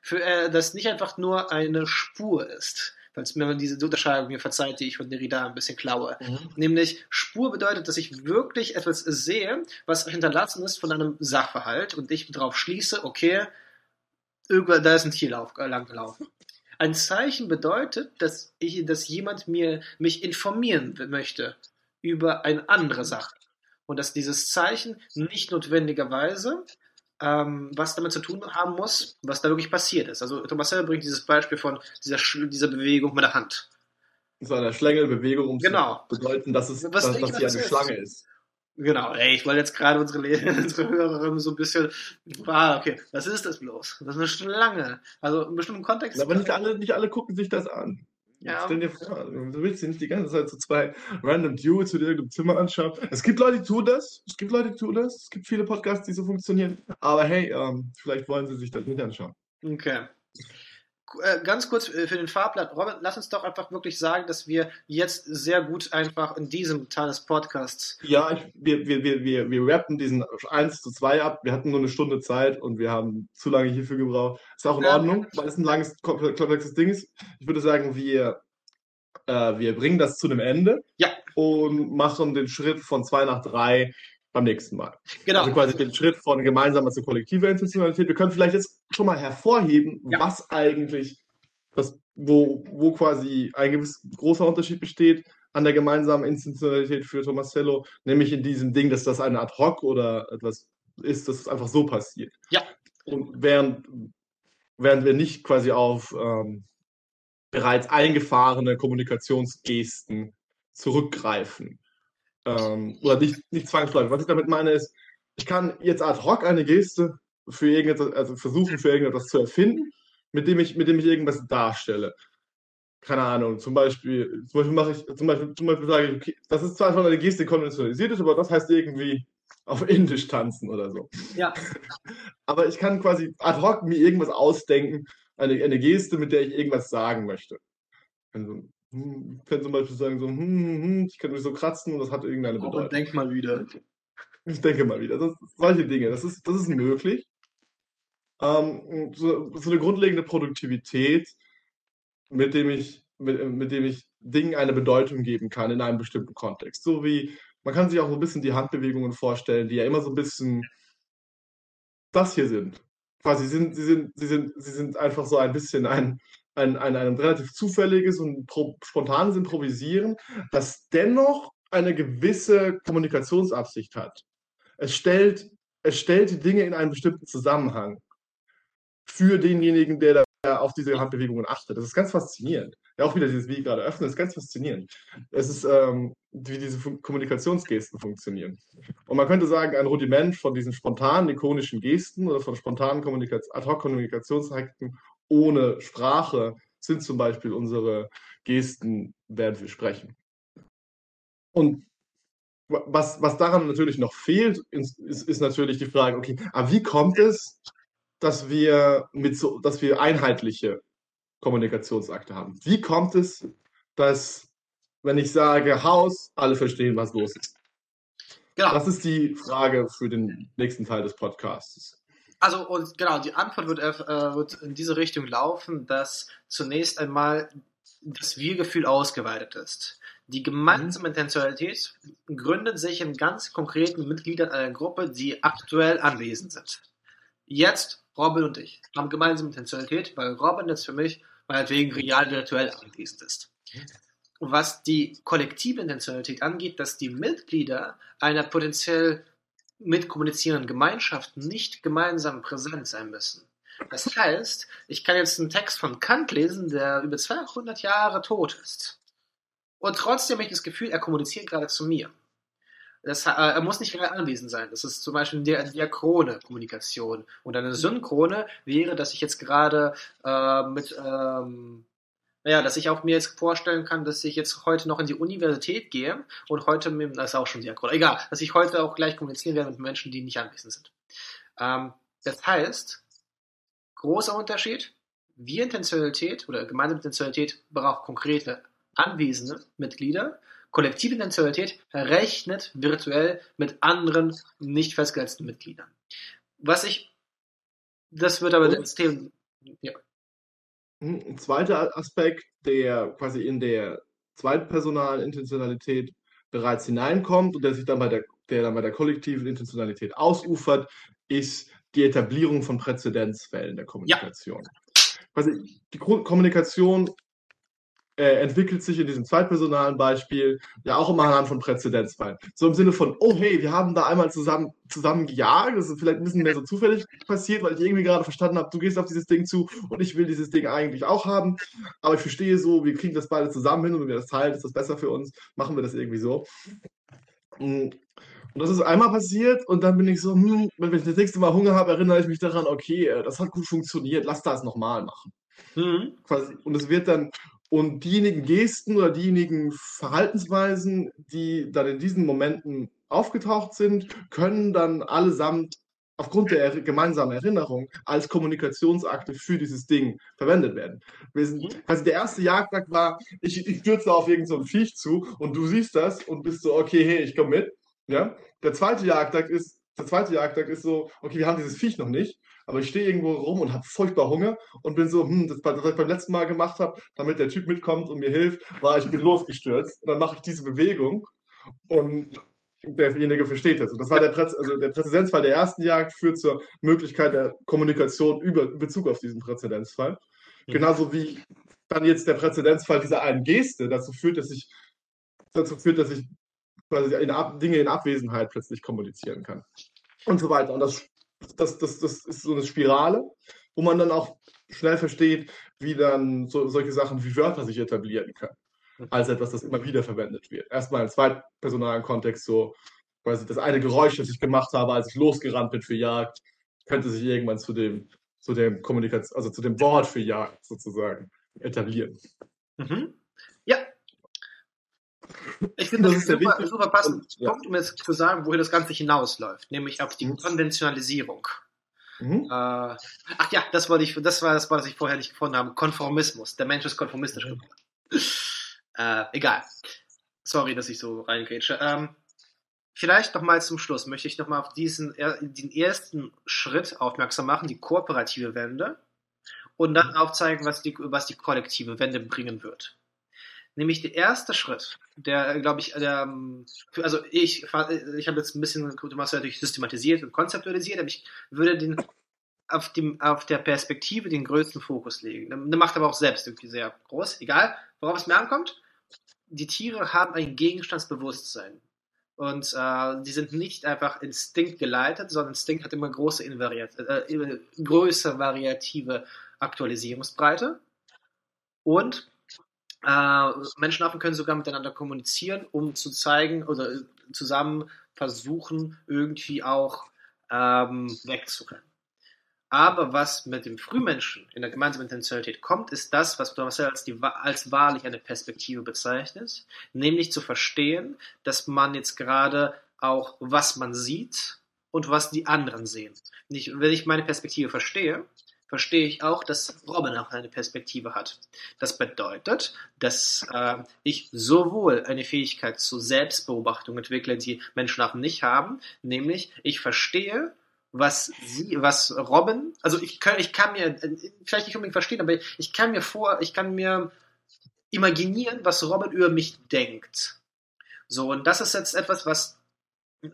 für äh, das nicht einfach nur eine Spur ist. Falls mir diese Unterscheidung mir verzeiht, die ich von Derrida ein bisschen klaue. Mhm. Nämlich Spur bedeutet, dass ich wirklich etwas sehe, was hinterlassen ist von einem Sachverhalt und ich darauf schließe, okay, irgendwo, da ist ein Tier lauf, äh, lang gelaufen. Ein Zeichen bedeutet, dass, ich, dass jemand mir, mich informieren möchte über eine andere Sache. Und dass dieses Zeichen nicht notwendigerweise ähm, was damit zu tun haben muss, was da wirklich passiert ist. Also Thomas Heller bringt dieses Beispiel von dieser, dieser Bewegung mit der Hand. So eine Schlängelbewegung, um genau. zu bedeuten, dass es was, dass, dass sie eine Schlange ist. Genau, ey, ich wollte jetzt gerade unsere, unsere Hörerin so ein bisschen, ah, okay, was ist das bloß? Das ist eine Schlange. Also in bestimmten Kontext. Aber nicht alle, nicht alle gucken sich das an. Ja. Stell dir vor, du willst dir nicht die ganze Zeit so zwei random Dudes in irgendeinem Zimmer anschauen. Es gibt Leute, die tun das. Es gibt Leute, die tun das. Es gibt viele Podcasts, die so funktionieren. Aber hey, ähm, vielleicht wollen sie sich das nicht anschauen. Okay. Äh, ganz kurz äh, für den Fahrplan. Robin, lass uns doch einfach wirklich sagen, dass wir jetzt sehr gut einfach in diesem Teil des Podcasts. Ja, ich, wir, wir, wir, wir, wir rappen diesen 1 zu 2 ab. Wir hatten nur eine Stunde Zeit und wir haben zu lange hierfür gebraucht. Ist auch in ja. Ordnung, weil es ein langes, komplexes Ding ist. Ich würde sagen, wir, äh, wir bringen das zu einem Ende. Ja. Und machen den Schritt von 2 nach 3 beim nächsten Mal. Genau. Also quasi den Schritt von gemeinsamer zu kollektiver Intentionalität. Wir können vielleicht jetzt schon mal hervorheben, ja. was eigentlich, das, wo, wo quasi ein gewiss großer Unterschied besteht an der gemeinsamen Intentionalität für Tomasello, nämlich in diesem Ding, dass das eine Ad hoc oder etwas ist, dass es einfach so passiert. Ja. Und während, während wir nicht quasi auf ähm, bereits eingefahrene Kommunikationsgesten zurückgreifen ähm, oder nicht, nicht zwangsläufig. Was ich damit meine ist, ich kann jetzt ad hoc eine Geste für irgendetwas, also versuchen, für irgendetwas zu erfinden mit dem ich, mit dem ich irgendwas darstelle. Keine Ahnung, zum Beispiel, zum Beispiel mache ich, zum Beispiel, zum Beispiel sage ich, okay, das ist zwar schon eine Geste, die konventionalisiert ist, aber das heißt irgendwie auf Indisch tanzen oder so. Ja. Aber ich kann quasi ad hoc mir irgendwas ausdenken, eine, eine Geste, mit der ich irgendwas sagen möchte. Also, hm, ich kann zum Beispiel sagen, so, hm, hm, hm, ich kann mich so kratzen und das hat irgendeine Bedeutung. Aber denk mal wieder. Ich denke mal wieder. Das, solche Dinge, das ist, das ist möglich. Ähm, so, so eine grundlegende Produktivität, mit dem ich, mit, mit dem ich Dingen eine Bedeutung geben kann in einem bestimmten Kontext. So wie, man kann sich auch so ein bisschen die Handbewegungen vorstellen, die ja immer so ein bisschen das hier sind. Quasi, sind, sie sind, sie sind, sie sind einfach so ein bisschen ein, ein, ein, ein relativ zufälliges und pro, spontanes Improvisieren, das dennoch eine gewisse Kommunikationsabsicht hat. Es stellt, es stellt die Dinge in einen bestimmten Zusammenhang für denjenigen, der da auf diese Handbewegungen achtet. Das ist ganz faszinierend. Ja, auch wieder dieses Wie gerade öffnen, ist ganz faszinierend. Es ist, ähm, wie diese Kommunikationsgesten funktionieren. Und man könnte sagen, ein Rudiment von diesen spontanen, ikonischen Gesten oder von spontanen Ad-Hoc-Kommunikationsakten ohne Sprache sind zum Beispiel unsere Gesten, während wir sprechen. Und was, was daran natürlich noch fehlt, ist, ist natürlich die Frage, okay, aber wie kommt es, dass wir mit so, dass wir einheitliche Kommunikationsakte haben? Wie kommt es, dass, wenn ich sage Haus, alle verstehen, was los ist? Genau. Das ist die Frage für den nächsten Teil des Podcasts. Also und genau, die Antwort wird, äh, wird in diese Richtung laufen, dass zunächst einmal das Wir-Gefühl ausgeweitet ist. Die gemeinsame mhm. Intentionalität gründet sich in ganz konkreten Mitgliedern einer Gruppe, die aktuell anwesend sind. Jetzt Robin und ich haben gemeinsame Intentionalität, weil Robin jetzt für mich meinetwegen real virtuell anwesend ist. Was die kollektive Intentionalität angeht, dass die Mitglieder einer potenziell mitkommunizierenden Gemeinschaft nicht gemeinsam präsent sein müssen. Das heißt, ich kann jetzt einen Text von Kant lesen, der über 200 Jahre tot ist. Und trotzdem habe ich das Gefühl, er kommuniziert gerade zu mir. Das, äh, er muss nicht real anwesend sein. Das ist zum Beispiel eine diachrone Kommunikation. Und eine synchrone wäre, dass ich jetzt gerade äh, mit, ähm, naja, dass ich auch mir jetzt vorstellen kann, dass ich jetzt heute noch in die Universität gehe und heute, mit, das ist auch schon diachron, egal, dass ich heute auch gleich kommunizieren werde mit Menschen, die nicht anwesend sind. Ähm, das heißt, großer Unterschied, wir Intentionalität oder gemeinsame Intentionalität braucht konkrete anwesende Mitglieder Kollektive Intentionalität rechnet virtuell mit anderen nicht festgesetzten Mitgliedern. Was ich, das wird aber das Thema, ja. Hm, ein zweiter Aspekt, der quasi in der zweitpersonalen Intentionalität bereits hineinkommt und der sich dann bei der, der dann bei der kollektiven Intentionalität ausufert, ist die Etablierung von Präzedenzfällen der Kommunikation. Ja. Quasi die Kommunikation äh, entwickelt sich in diesem zweitpersonalen Beispiel ja auch immer anhand von Präzedenzfallen. So im Sinne von, oh hey, wir haben da einmal zusammen, zusammen gejagt, das ist vielleicht ein bisschen mehr so zufällig passiert, weil ich irgendwie gerade verstanden habe, du gehst auf dieses Ding zu und ich will dieses Ding eigentlich auch haben, aber ich verstehe so, wir kriegen das beide zusammen hin und wenn wir das teilen, ist das besser für uns, machen wir das irgendwie so. Und das ist einmal passiert und dann bin ich so, hm, wenn ich das nächste Mal Hunger habe, erinnere ich mich daran, okay, äh, das hat gut funktioniert, lass das nochmal machen. Mhm. Und es wird dann und diejenigen Gesten oder diejenigen Verhaltensweisen, die dann in diesen Momenten aufgetaucht sind, können dann allesamt aufgrund der gemeinsamen Erinnerung als Kommunikationsakte für dieses Ding verwendet werden. Sind, mhm. also der erste Jagdakt war, ich, ich stürze auf irgendein so Viech zu und du siehst das und bist so, okay, hey, ich komme mit. Ja? Der zweite Jagdakt ist, der zweite Jagdakt ist so, okay, wir haben dieses Viech noch nicht aber ich stehe irgendwo rum und habe furchtbar Hunger und bin so, hm, das, was ich beim letzten Mal gemacht habe, damit der Typ mitkommt und mir hilft, war, ich bin losgestürzt. Und dann mache ich diese Bewegung und derjenige versteht das. Und das war der, Präz also der Präzedenzfall der ersten Jagd führt zur Möglichkeit der Kommunikation über Bezug auf diesen Präzedenzfall. Mhm. Genauso wie dann jetzt der Präzedenzfall dieser einen Geste dazu führt, dass ich dazu führt, dass ich quasi in Dinge in Abwesenheit plötzlich kommunizieren kann. Und so weiter. Und das das, das, das ist so eine Spirale, wo man dann auch schnell versteht, wie dann so, solche Sachen wie Wörter sich etablieren können. Als etwas, das immer wieder verwendet wird. Erstmal im zweitpersonalen Kontext so, quasi das eine Geräusch, das ich gemacht habe, als ich losgerannt bin für Jagd, könnte sich irgendwann zu dem zu dem Kommunikation, also zu dem Wort für Jagd sozusagen etablieren. Mhm. Ja. Ich finde, das, das ist super, super passend ja. Punkt, um jetzt zu sagen, wohin das Ganze hinausläuft, nämlich auf die mhm. Konventionalisierung. Mhm. Äh, ach ja, das wollte ich, das war das, was ich vorher nicht gefunden habe. Konformismus. Der Mensch ist konformistisch mhm. geworden. Äh, egal. Sorry, dass ich so reingrätsche. Ähm, vielleicht nochmal zum Schluss möchte ich nochmal auf diesen den ersten Schritt aufmerksam machen, die kooperative Wende, und dann aufzeigen, was die, was die kollektive Wende bringen wird. Nämlich der erste Schritt, der, glaube ich, der, also ich, ich habe jetzt ein bisschen Thomas natürlich systematisiert und konzeptualisiert, aber ich würde den auf, dem, auf der Perspektive den größten Fokus legen. Der macht aber auch selbst irgendwie sehr groß. Egal, worauf es mir ankommt. Die Tiere haben ein Gegenstandsbewusstsein. Und äh, die sind nicht einfach Instinkt geleitet, sondern Instinkt hat immer große Invariat äh, größere variative Aktualisierungsbreite. Und äh, Menschenaffen können sogar miteinander kommunizieren, um zu zeigen oder zusammen versuchen, irgendwie auch ähm, wegzurennen. Aber was mit dem Frühmenschen in der gemeinsamen Intentionalität kommt, ist das, was Thomas als, die, als wahrlich eine Perspektive bezeichnet, nämlich zu verstehen, dass man jetzt gerade auch, was man sieht und was die anderen sehen. Nicht, wenn ich meine Perspektive verstehe, verstehe ich auch, dass Robin auch eine Perspektive hat. Das bedeutet, dass äh, ich sowohl eine Fähigkeit zur Selbstbeobachtung entwickle, die Menschen auch nicht haben, nämlich ich verstehe, was sie, was Robin, also ich kann, ich kann mir, vielleicht nicht unbedingt verstehen, aber ich kann mir vor, ich kann mir imaginieren, was Robin über mich denkt. So, und das ist jetzt etwas, was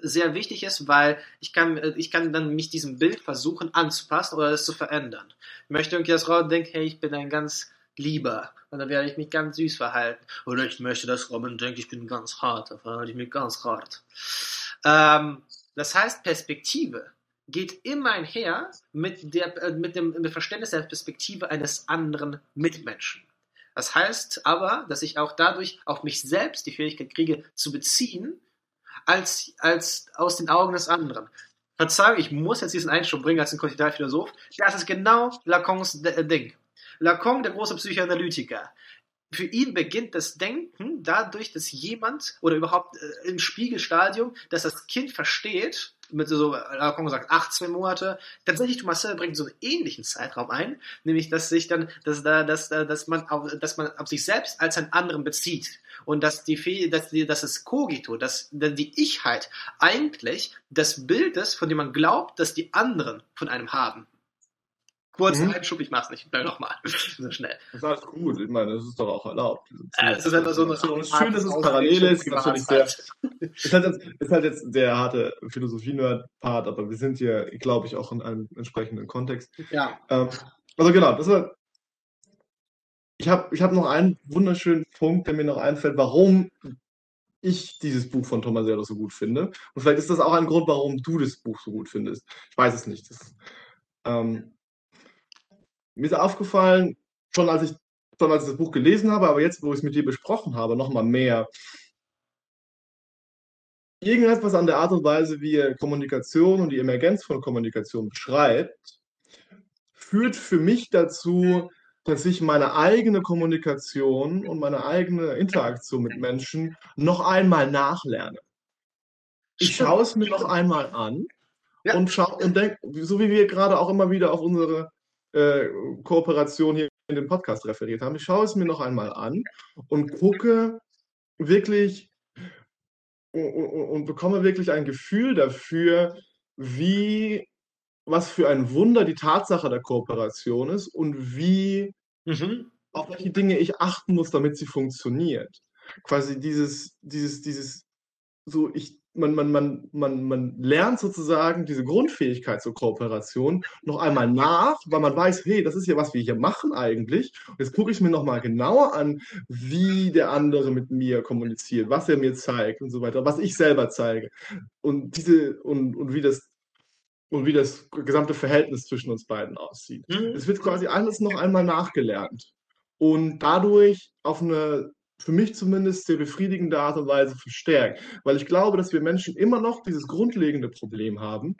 sehr wichtig ist, weil ich kann, ich kann dann mich diesem Bild versuchen anzupassen oder es zu verändern. Ich möchte irgendwie, dass Robin denkt, hey, ich bin ein ganz lieber und dann werde ich mich ganz süß verhalten. Oder ich möchte, dass Robin denkt, ich bin ganz hart, dann verhalte ich mich ganz hart. Ähm, das heißt, Perspektive geht immer einher mit, der, äh, mit, dem, mit dem Verständnis der Perspektive eines anderen Mitmenschen. Das heißt aber, dass ich auch dadurch auf mich selbst die Fähigkeit kriege, zu beziehen, als, als aus den Augen des anderen. Verzeihung, ich muss jetzt diesen Einschub bringen als ein Kontinentalphilosoph. Das ist genau Lacans Ding. Lacan, der große Psychoanalytiker. Für ihn beginnt das Denken dadurch, dass jemand oder überhaupt äh, im Spiegelstadium, dass das Kind versteht, mit so, Lacan sagt 18 Monate. Tatsächlich, Sell bringt so einen ähnlichen Zeitraum ein, nämlich, dass sich dann, dass da, dass, dass man auf, dass man auf sich selbst als einen anderen bezieht. Und dass die, dass die, dass das Kogito, dass die Ichheit eigentlich das Bild ist, von dem man glaubt, dass die anderen von einem haben. Kurzer mhm. Einschub, ich mach's nicht. Bleib nochmal. So schnell. Das ist alles gut. Ich meine, das ist doch auch erlaubt. Es ist einfach so eine. So, schön, dass es parallel ist. Sehr, ist, halt jetzt, ist halt jetzt der harte Philosophie-Nerd-Part, aber wir sind hier, glaube ich, auch in einem entsprechenden Kontext. Ja. Ähm, also genau, das war. Ich habe ich hab noch einen wunderschönen Punkt, der mir noch einfällt, warum ich dieses Buch von Thomas Serlo so gut finde. Und vielleicht ist das auch ein Grund, warum du das Buch so gut findest. Ich weiß es nicht. Das, ähm, mir ist aufgefallen, schon als ich, schon als ich das Buch gelesen habe, aber jetzt, wo ich es mit dir besprochen habe, nochmal mehr. Irgendetwas an der Art und Weise, wie er Kommunikation und die Emergenz von Kommunikation beschreibt, führt für mich dazu, dass ich meine eigene Kommunikation und meine eigene Interaktion mit Menschen noch einmal nachlerne. Ich schaue es mir noch einmal an ja. und, und denke, so wie wir gerade auch immer wieder auf unsere äh, Kooperation hier in dem Podcast referiert haben. Ich schaue es mir noch einmal an und gucke wirklich und, und, und bekomme wirklich ein Gefühl dafür, wie was für ein Wunder die Tatsache der Kooperation ist und wie mhm. auf welche Dinge ich achten muss, damit sie funktioniert. Quasi dieses, dieses, dieses, so ich man, man, man, man, man lernt sozusagen diese Grundfähigkeit zur Kooperation noch einmal nach, weil man weiß, hey, das ist ja, was wir hier machen eigentlich. Und jetzt gucke ich mir nochmal genauer an, wie der andere mit mir kommuniziert, was er mir zeigt und so weiter, was ich selber zeige. Und diese, und, und wie das und wie das gesamte Verhältnis zwischen uns beiden aussieht. Mhm. Es wird quasi alles noch einmal nachgelernt und dadurch auf eine für mich zumindest sehr befriedigende Art und Weise verstärkt. Weil ich glaube, dass wir Menschen immer noch dieses grundlegende Problem haben,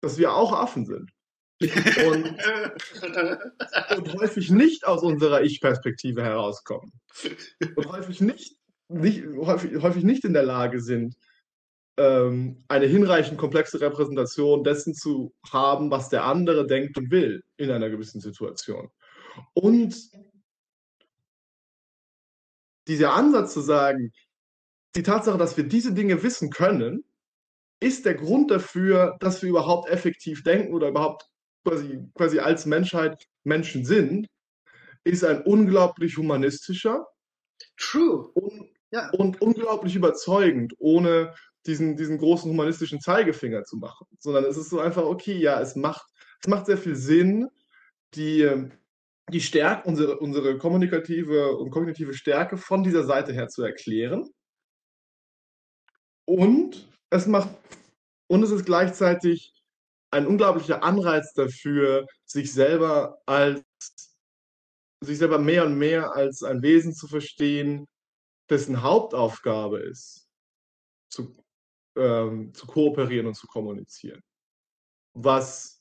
dass wir auch Affen sind. und, und häufig nicht aus unserer Ich-Perspektive herauskommen. Und häufig nicht, nicht, häufig, häufig nicht in der Lage sind, ähm, eine hinreichend komplexe Repräsentation dessen zu haben, was der andere denkt und will in einer gewissen Situation. Und dieser Ansatz zu sagen, die Tatsache, dass wir diese Dinge wissen können, ist der Grund dafür, dass wir überhaupt effektiv denken oder überhaupt quasi, quasi als Menschheit Menschen sind, ist ein unglaublich humanistischer True. und, ja. und unglaublich überzeugend, ohne diesen, diesen großen humanistischen Zeigefinger zu machen. Sondern es ist so einfach, okay, ja, es macht, es macht sehr viel Sinn, die, die Stärke, unsere, unsere kommunikative und kognitive Stärke von dieser Seite her zu erklären. Und es macht, und es ist gleichzeitig ein unglaublicher Anreiz dafür, sich selber als sich selber mehr und mehr als ein Wesen zu verstehen, dessen Hauptaufgabe ist, zu, ähm, zu kooperieren und zu kommunizieren. Was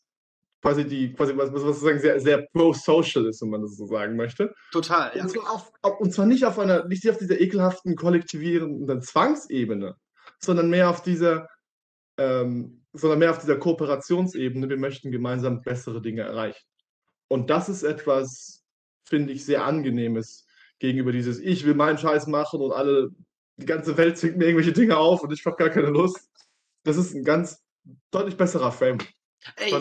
quasi die, quasi was, was sozusagen sehr, sehr pro-social ist, wenn man das so sagen möchte. Total, ja. Und zwar, auf, und zwar nicht auf einer, nicht auf dieser ekelhaften, kollektivierenden Zwangsebene, sondern mehr auf dieser, ähm, sondern mehr auf dieser Kooperationsebene. Wir möchten gemeinsam bessere Dinge erreichen. Und das ist etwas, finde ich, sehr angenehmes gegenüber dieses, ich will meinen Scheiß machen und alle, die ganze Welt zwingt mir irgendwelche Dinge auf und ich habe gar keine Lust. Das ist ein ganz deutlich besserer Frame. Ey,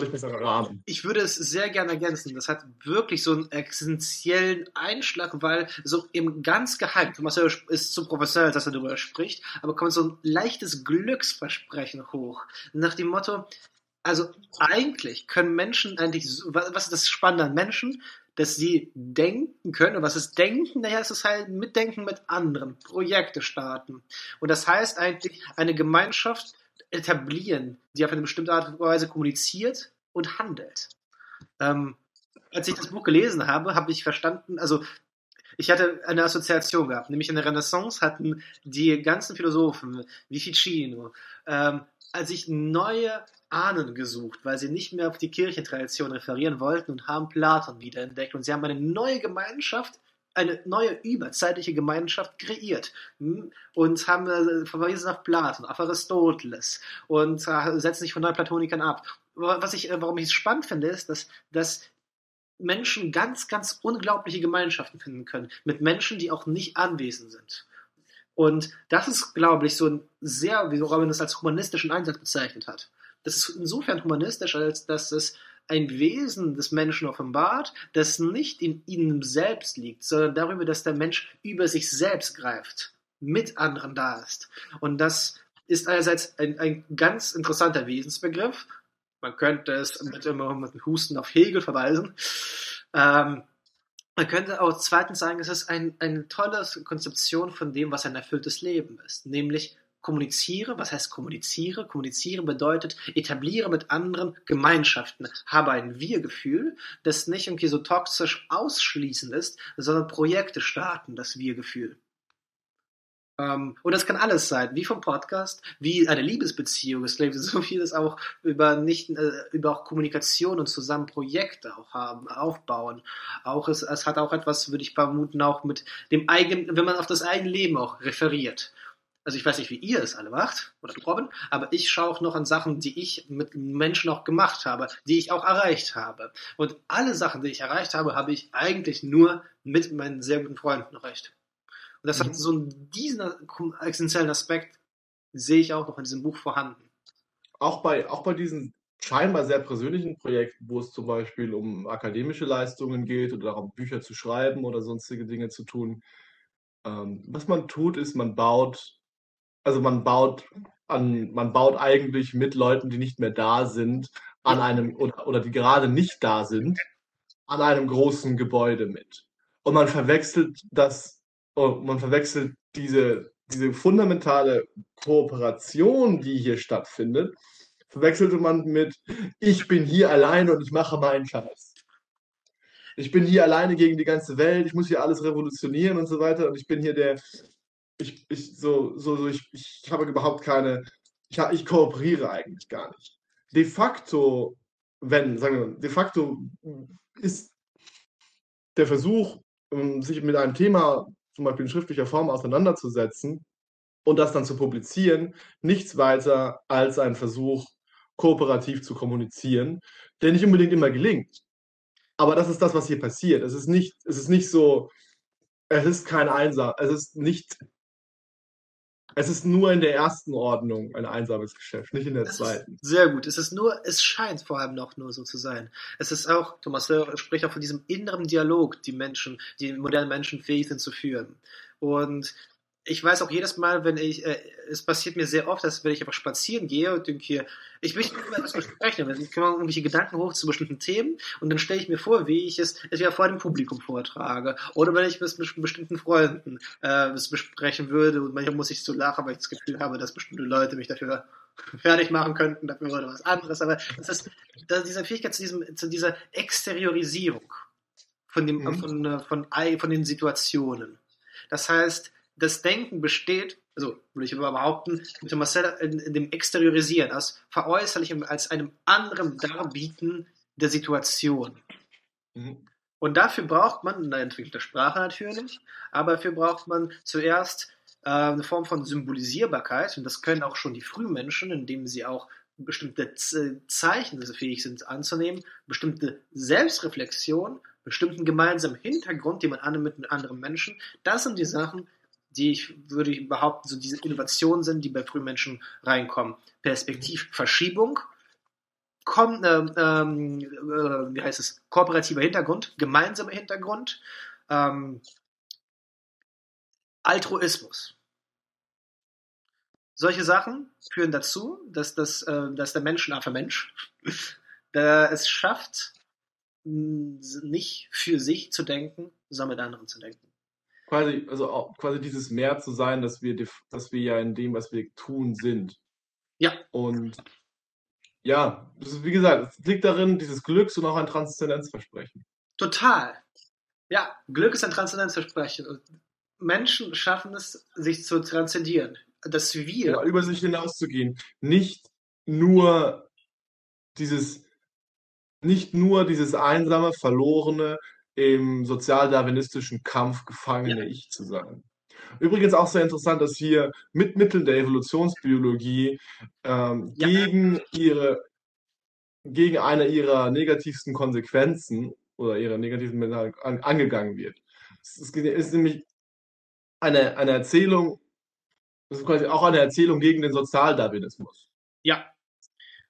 ich würde es sehr gerne ergänzen. Das hat wirklich so einen essentiellen Einschlag, weil so im ganz geheim, Marcel ist zu professionell, dass er darüber spricht, aber kommt so ein leichtes Glücksversprechen hoch. Nach dem Motto, also eigentlich können Menschen eigentlich, was ist das Spannende an Menschen? Dass sie denken können. Und was ist Denken? Daher ist es halt Mitdenken mit anderen, Projekte starten. Und das heißt eigentlich, eine Gemeinschaft etablieren, die auf eine bestimmte Art und Weise kommuniziert und handelt. Ähm, als ich das Buch gelesen habe, habe ich verstanden, also ich hatte eine Assoziation gehabt, nämlich in der Renaissance hatten die ganzen Philosophen wie Ficino ähm, als ich neue Ahnen gesucht, weil sie nicht mehr auf die Kirchentradition referieren wollten und haben Platon wiederentdeckt und sie haben eine neue Gemeinschaft eine neue überzeitliche Gemeinschaft kreiert hm? und haben verwiesen auf Platon, auf Aristoteles und äh, setzen sich von Neuplatonikern ab. Was ich, äh, warum ich es spannend finde, ist, dass, dass Menschen ganz, ganz unglaubliche Gemeinschaften finden können mit Menschen, die auch nicht anwesend sind. Und das ist, glaube ich, so ein sehr, wie Robin es als humanistischen Einsatz bezeichnet hat. Das ist insofern humanistisch, als dass es ein Wesen des Menschen offenbart, das nicht in ihnen selbst liegt, sondern darüber, dass der Mensch über sich selbst greift, mit anderen da ist. Und das ist einerseits ein, ein ganz interessanter Wesensbegriff. Man könnte es mit, mit Husten auf Hegel verweisen. Ähm, man könnte auch zweitens sagen, es ist ein, eine tolle Konzeption von dem, was ein erfülltes Leben ist, nämlich kommuniziere. Was heißt kommuniziere? Kommuniziere bedeutet, etabliere mit anderen Gemeinschaften. Habe ein Wir-Gefühl, das nicht irgendwie so toxisch ausschließend ist, sondern Projekte starten, das Wir-Gefühl. Ähm, und das kann alles sein, wie vom Podcast, wie eine Liebesbeziehung. Es gibt so vieles auch über nicht äh, über auch Kommunikation und zusammen Projekte auch haben, aufbauen. Auch es, es hat auch etwas, würde ich vermuten, auch mit dem eigenen, wenn man auf das eigene Leben auch referiert also ich weiß nicht, wie ihr es alle macht, oder du Robin, aber ich schaue auch noch an Sachen, die ich mit Menschen auch gemacht habe, die ich auch erreicht habe. Und alle Sachen, die ich erreicht habe, habe ich eigentlich nur mit meinen sehr guten Freunden erreicht. Und das mhm. hat so diesen essentiellen Aspekt, sehe ich auch noch in diesem Buch vorhanden. Auch bei, auch bei diesen scheinbar sehr persönlichen Projekten, wo es zum Beispiel um akademische Leistungen geht oder darum, Bücher zu schreiben oder sonstige Dinge zu tun. Ähm, was man tut, ist, man baut also man baut an, man baut eigentlich mit Leuten, die nicht mehr da sind, an einem oder, oder die gerade nicht da sind, an einem großen Gebäude mit. Und man verwechselt das, oh, man verwechselt diese, diese fundamentale Kooperation, die hier stattfindet, verwechselte man mit, ich bin hier allein und ich mache meinen Scheiß. Ich bin hier alleine gegen die ganze Welt, ich muss hier alles revolutionieren und so weiter und ich bin hier der, ich, ich, so, so, so, ich, ich habe überhaupt keine, ich, ich kooperiere eigentlich gar nicht. De facto wenn, sagen wir, de facto ist der Versuch, ähm, sich mit einem Thema zum Beispiel in schriftlicher Form auseinanderzusetzen und das dann zu publizieren, nichts weiter als ein Versuch, kooperativ zu kommunizieren, der nicht unbedingt immer gelingt. Aber das ist das, was hier passiert. Es ist nicht, es ist nicht so, es ist kein Einsam, es ist nicht es ist nur in der ersten Ordnung ein einsames Geschäft, nicht in der Das zweiten. sehr gut. Es ist nur, es scheint vor allem noch nur so zu sein. Es ist auch, Thomas Sowell spricht auch von diesem inneren Dialog, die Menschen, die modernen Menschen fähig sind zu führen. Und ich weiß auch jedes Mal, wenn ich, äh, es passiert mir sehr oft, dass wenn ich einfach spazieren gehe und denke hier, ich möchte über etwas besprechen, wenn ich komme irgendwelche Gedanken hoch zu bestimmten Themen und dann stelle ich mir vor, wie ich es entweder vor dem Publikum vortrage oder wenn ich es mit bestimmten Freunden äh, es besprechen würde und manchmal muss ich so lachen, weil ich das Gefühl habe, dass bestimmte Leute mich dafür fertig machen könnten, dafür oder was anderes. Aber das ist das, diese Fähigkeit zu, diesem, zu dieser Exteriorisierung von, dem, Mhm. von, äh, von, von den Situationen. Das heißt, das Denken besteht, also würde ich aber behaupten, mit dem Marcel in, in dem Exteriorisieren, als Veräußerlichen, als einem anderen Darbieten der Situation. Mhm. Und dafür braucht man eine entwickelte Sprache natürlich, aber dafür braucht man zuerst äh, eine Form von Symbolisierbarkeit, und das können auch schon die Frühmenschen, indem sie auch bestimmte Z Zeichen, fähig sind anzunehmen, bestimmte Selbstreflexion, bestimmten gemeinsamen Hintergrund, den man annimmt mit anderen Menschen. Das sind die Sachen, die ich würde ich behaupten, so diese Innovationen sind, die bei Frühmenschen reinkommen. Perspektivverschiebung, kom, ähm, ähm, äh, wie heißt es, kooperativer Hintergrund, gemeinsamer Hintergrund, ähm, Altruismus. Solche Sachen führen dazu, dass, das, äh, dass der Mensch ein affer Mensch der es schafft, nicht für sich zu denken, sondern mit anderen zu denken. Quasi, also auch quasi dieses Mehr zu sein, dass wir, dass wir ja in dem, was wir tun, sind. Ja. Und ja, das ist, wie gesagt, es liegt darin, dieses Glücks- und auch ein Transzendenzversprechen. Total. Ja, Glück ist ein Transzendenzversprechen. Und Menschen schaffen es, sich zu transzendieren. Dass wir, Ja, über sich hinauszugehen. Nicht nur dieses, nicht nur dieses einsame, verlorene, im sozialdarwinistischen Kampf gefangene Ich zu sein. Übrigens auch sehr interessant, dass hier mit Mitteln der Evolutionsbiologie ähm, Ja. gegen ihre, gegen eine ihrer negativsten Konsequenzen oder ihrer negativen Mental an, angegangen wird. Es ist, ist nämlich eine, eine Erzählung, das ist quasi auch eine Erzählung gegen den Sozialdarwinismus. ja.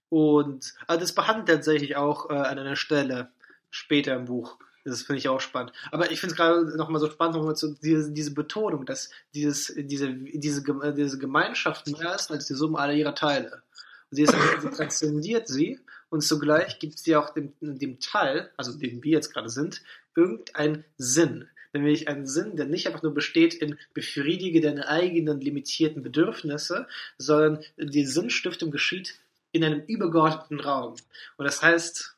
Und also das behandelt tatsächlich auch äh, an einer Stelle später im Buch. Das finde ich auch spannend. Aber ich finde es gerade nochmal so spannend, nochmal so diese, diese Betonung, dass dieses, diese, diese, Gem- diese Gemeinschaft mehr ist als die Summe aller ihrer Teile. Und sie, ist, sie transzendiert sie und zugleich gibt sie auch dem, dem Teil, also dem wir jetzt gerade sind, irgendeinen Sinn. Nämlich einen Sinn, der nicht einfach nur besteht in befriedige deine eigenen limitierten Bedürfnisse, sondern die Sinnstiftung geschieht in einem übergeordneten Raum. Und das heißt,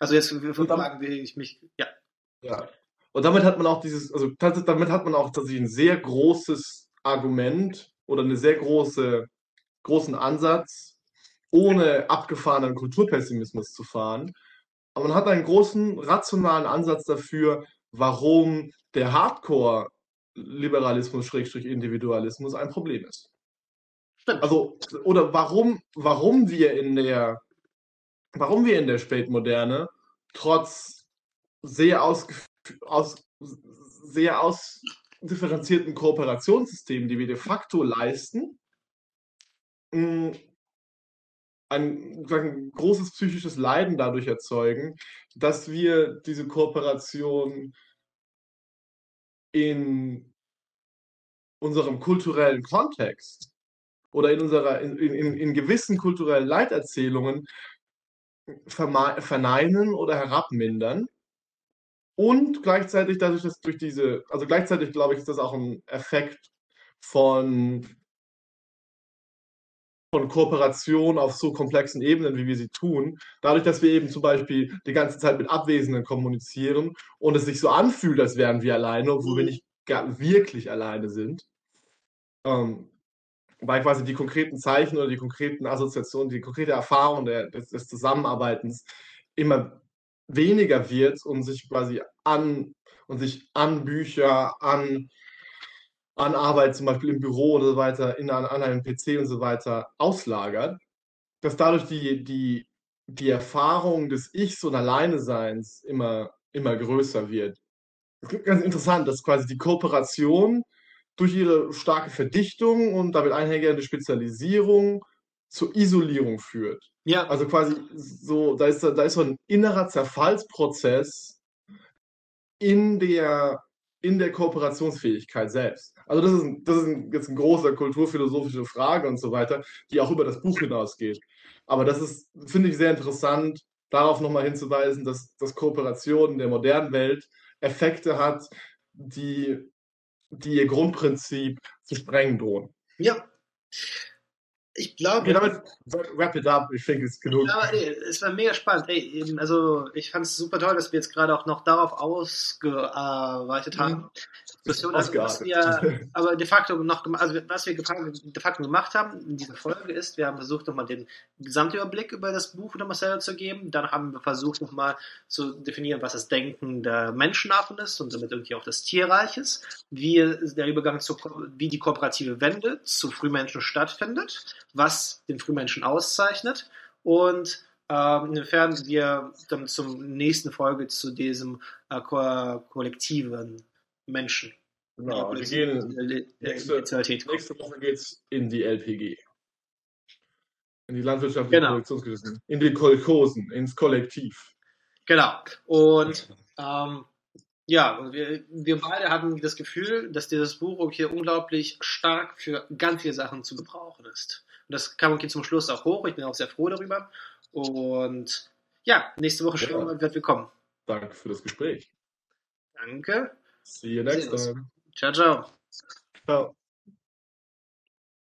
also jetzt fragen wir ich mich, ja, Ja. Und damit hat man auch dieses, also damit hat man auch tatsächlich ein sehr großes Argument oder eine sehr große, großen Ansatz, ohne abgefahrenen Kulturpessimismus zu fahren. Aber man hat einen großen rationalen Ansatz dafür, warum der Hardcore-Liberalismus, Individualismus ein Problem ist. stimmt. Also, oder warum, warum wir in der, warum wir in der Spätmoderne trotz sehr aus, sehr ausdifferenzierten Kooperationssystemen, die wir de facto leisten, mh, ein, sozusagen großes psychisches Leiden dadurch erzeugen, dass wir diese Kooperation in unserem kulturellen Kontext oder in unserer in, in, in gewissen kulturellen Leiterzählungen verneinen oder herabmindern. Und gleichzeitig dadurch, dass durch diese, also gleichzeitig glaube ich, ist das auch ein Effekt von, von Kooperation auf so komplexen Ebenen, wie wir sie tun. Dadurch, dass wir eben zum Beispiel die ganze Zeit mit Abwesenden kommunizieren und es sich so anfühlt, als wären wir alleine, obwohl wir nicht gar, wirklich alleine sind. Ähm, weil quasi die konkreten Zeichen oder die konkreten Assoziationen, die konkrete Erfahrung der, des, des Zusammenarbeitens immer weniger wird und sich quasi an und sich an Bücher, an, an Arbeit, zum Beispiel im Büro oder so weiter, in, an, an einem PC und so weiter auslagert, dass dadurch die, die, die Erfahrung des Ichs und Alleineseins immer, immer größer wird. Es ist ganz interessant, dass quasi die Kooperation durch ihre starke Verdichtung und damit einhergehende Spezialisierung zur Isolierung führt. Ja. Also quasi so, da ist, da ist so ein innerer Zerfallsprozess in der, in der Kooperationsfähigkeit selbst. Also das ist, das ist ein, jetzt eine große kulturphilosophische Frage und so weiter, die auch über das Buch hinausgeht. Aber das ist, finde ich, sehr interessant, darauf nochmal hinzuweisen, dass, dass Kooperation in der modernen Welt Effekte hat, die, die ihr Grundprinzip zu sprengen drohen. Ja. Ich glaube. Ja, damit wrap it up. Ich denke, es ist genug. Ja, ey, es war mega spannend. Ey, also ich fand es super toll, dass wir jetzt gerade auch noch darauf ausgeweitet haben. Mhm. Diskussion, also, was wir aber de facto noch gemacht, also was wir de facto gemacht haben in dieser Folge ist, wir haben versucht nochmal den Gesamtüberblick über das Buch von Marcel zu geben. Dann haben wir versucht nochmal zu definieren, was das Denken der Menschenarten ist und damit irgendwie auch des Tierreiches, wie der Übergang zu, wie die kooperative Wende zu Frühmenschen stattfindet, was den Frühmenschen auszeichnet und ähm, inwiefern wir dann zum nächsten Folge zu diesem äh, ko kollektiven Menschen. Genau, wir gehen nächste, nächste Woche geht's in die LPG. In die landwirtschaftliche Genau. Produktionsgeschichten. In die Kolchosen, ins Kollektiv. Genau. Und ähm, ja, wir, wir beide hatten das Gefühl, dass dieses Buch hier unglaublich stark für ganz viele Sachen zu gebrauchen ist. Und das kam okay zum Schluss auch hoch. Ich bin auch sehr froh darüber. Und ja, nächste Woche schauen wir mal, wird wir kommen. Danke für das Gespräch. Danke. See you next time. Ciao, ciao. Ciao.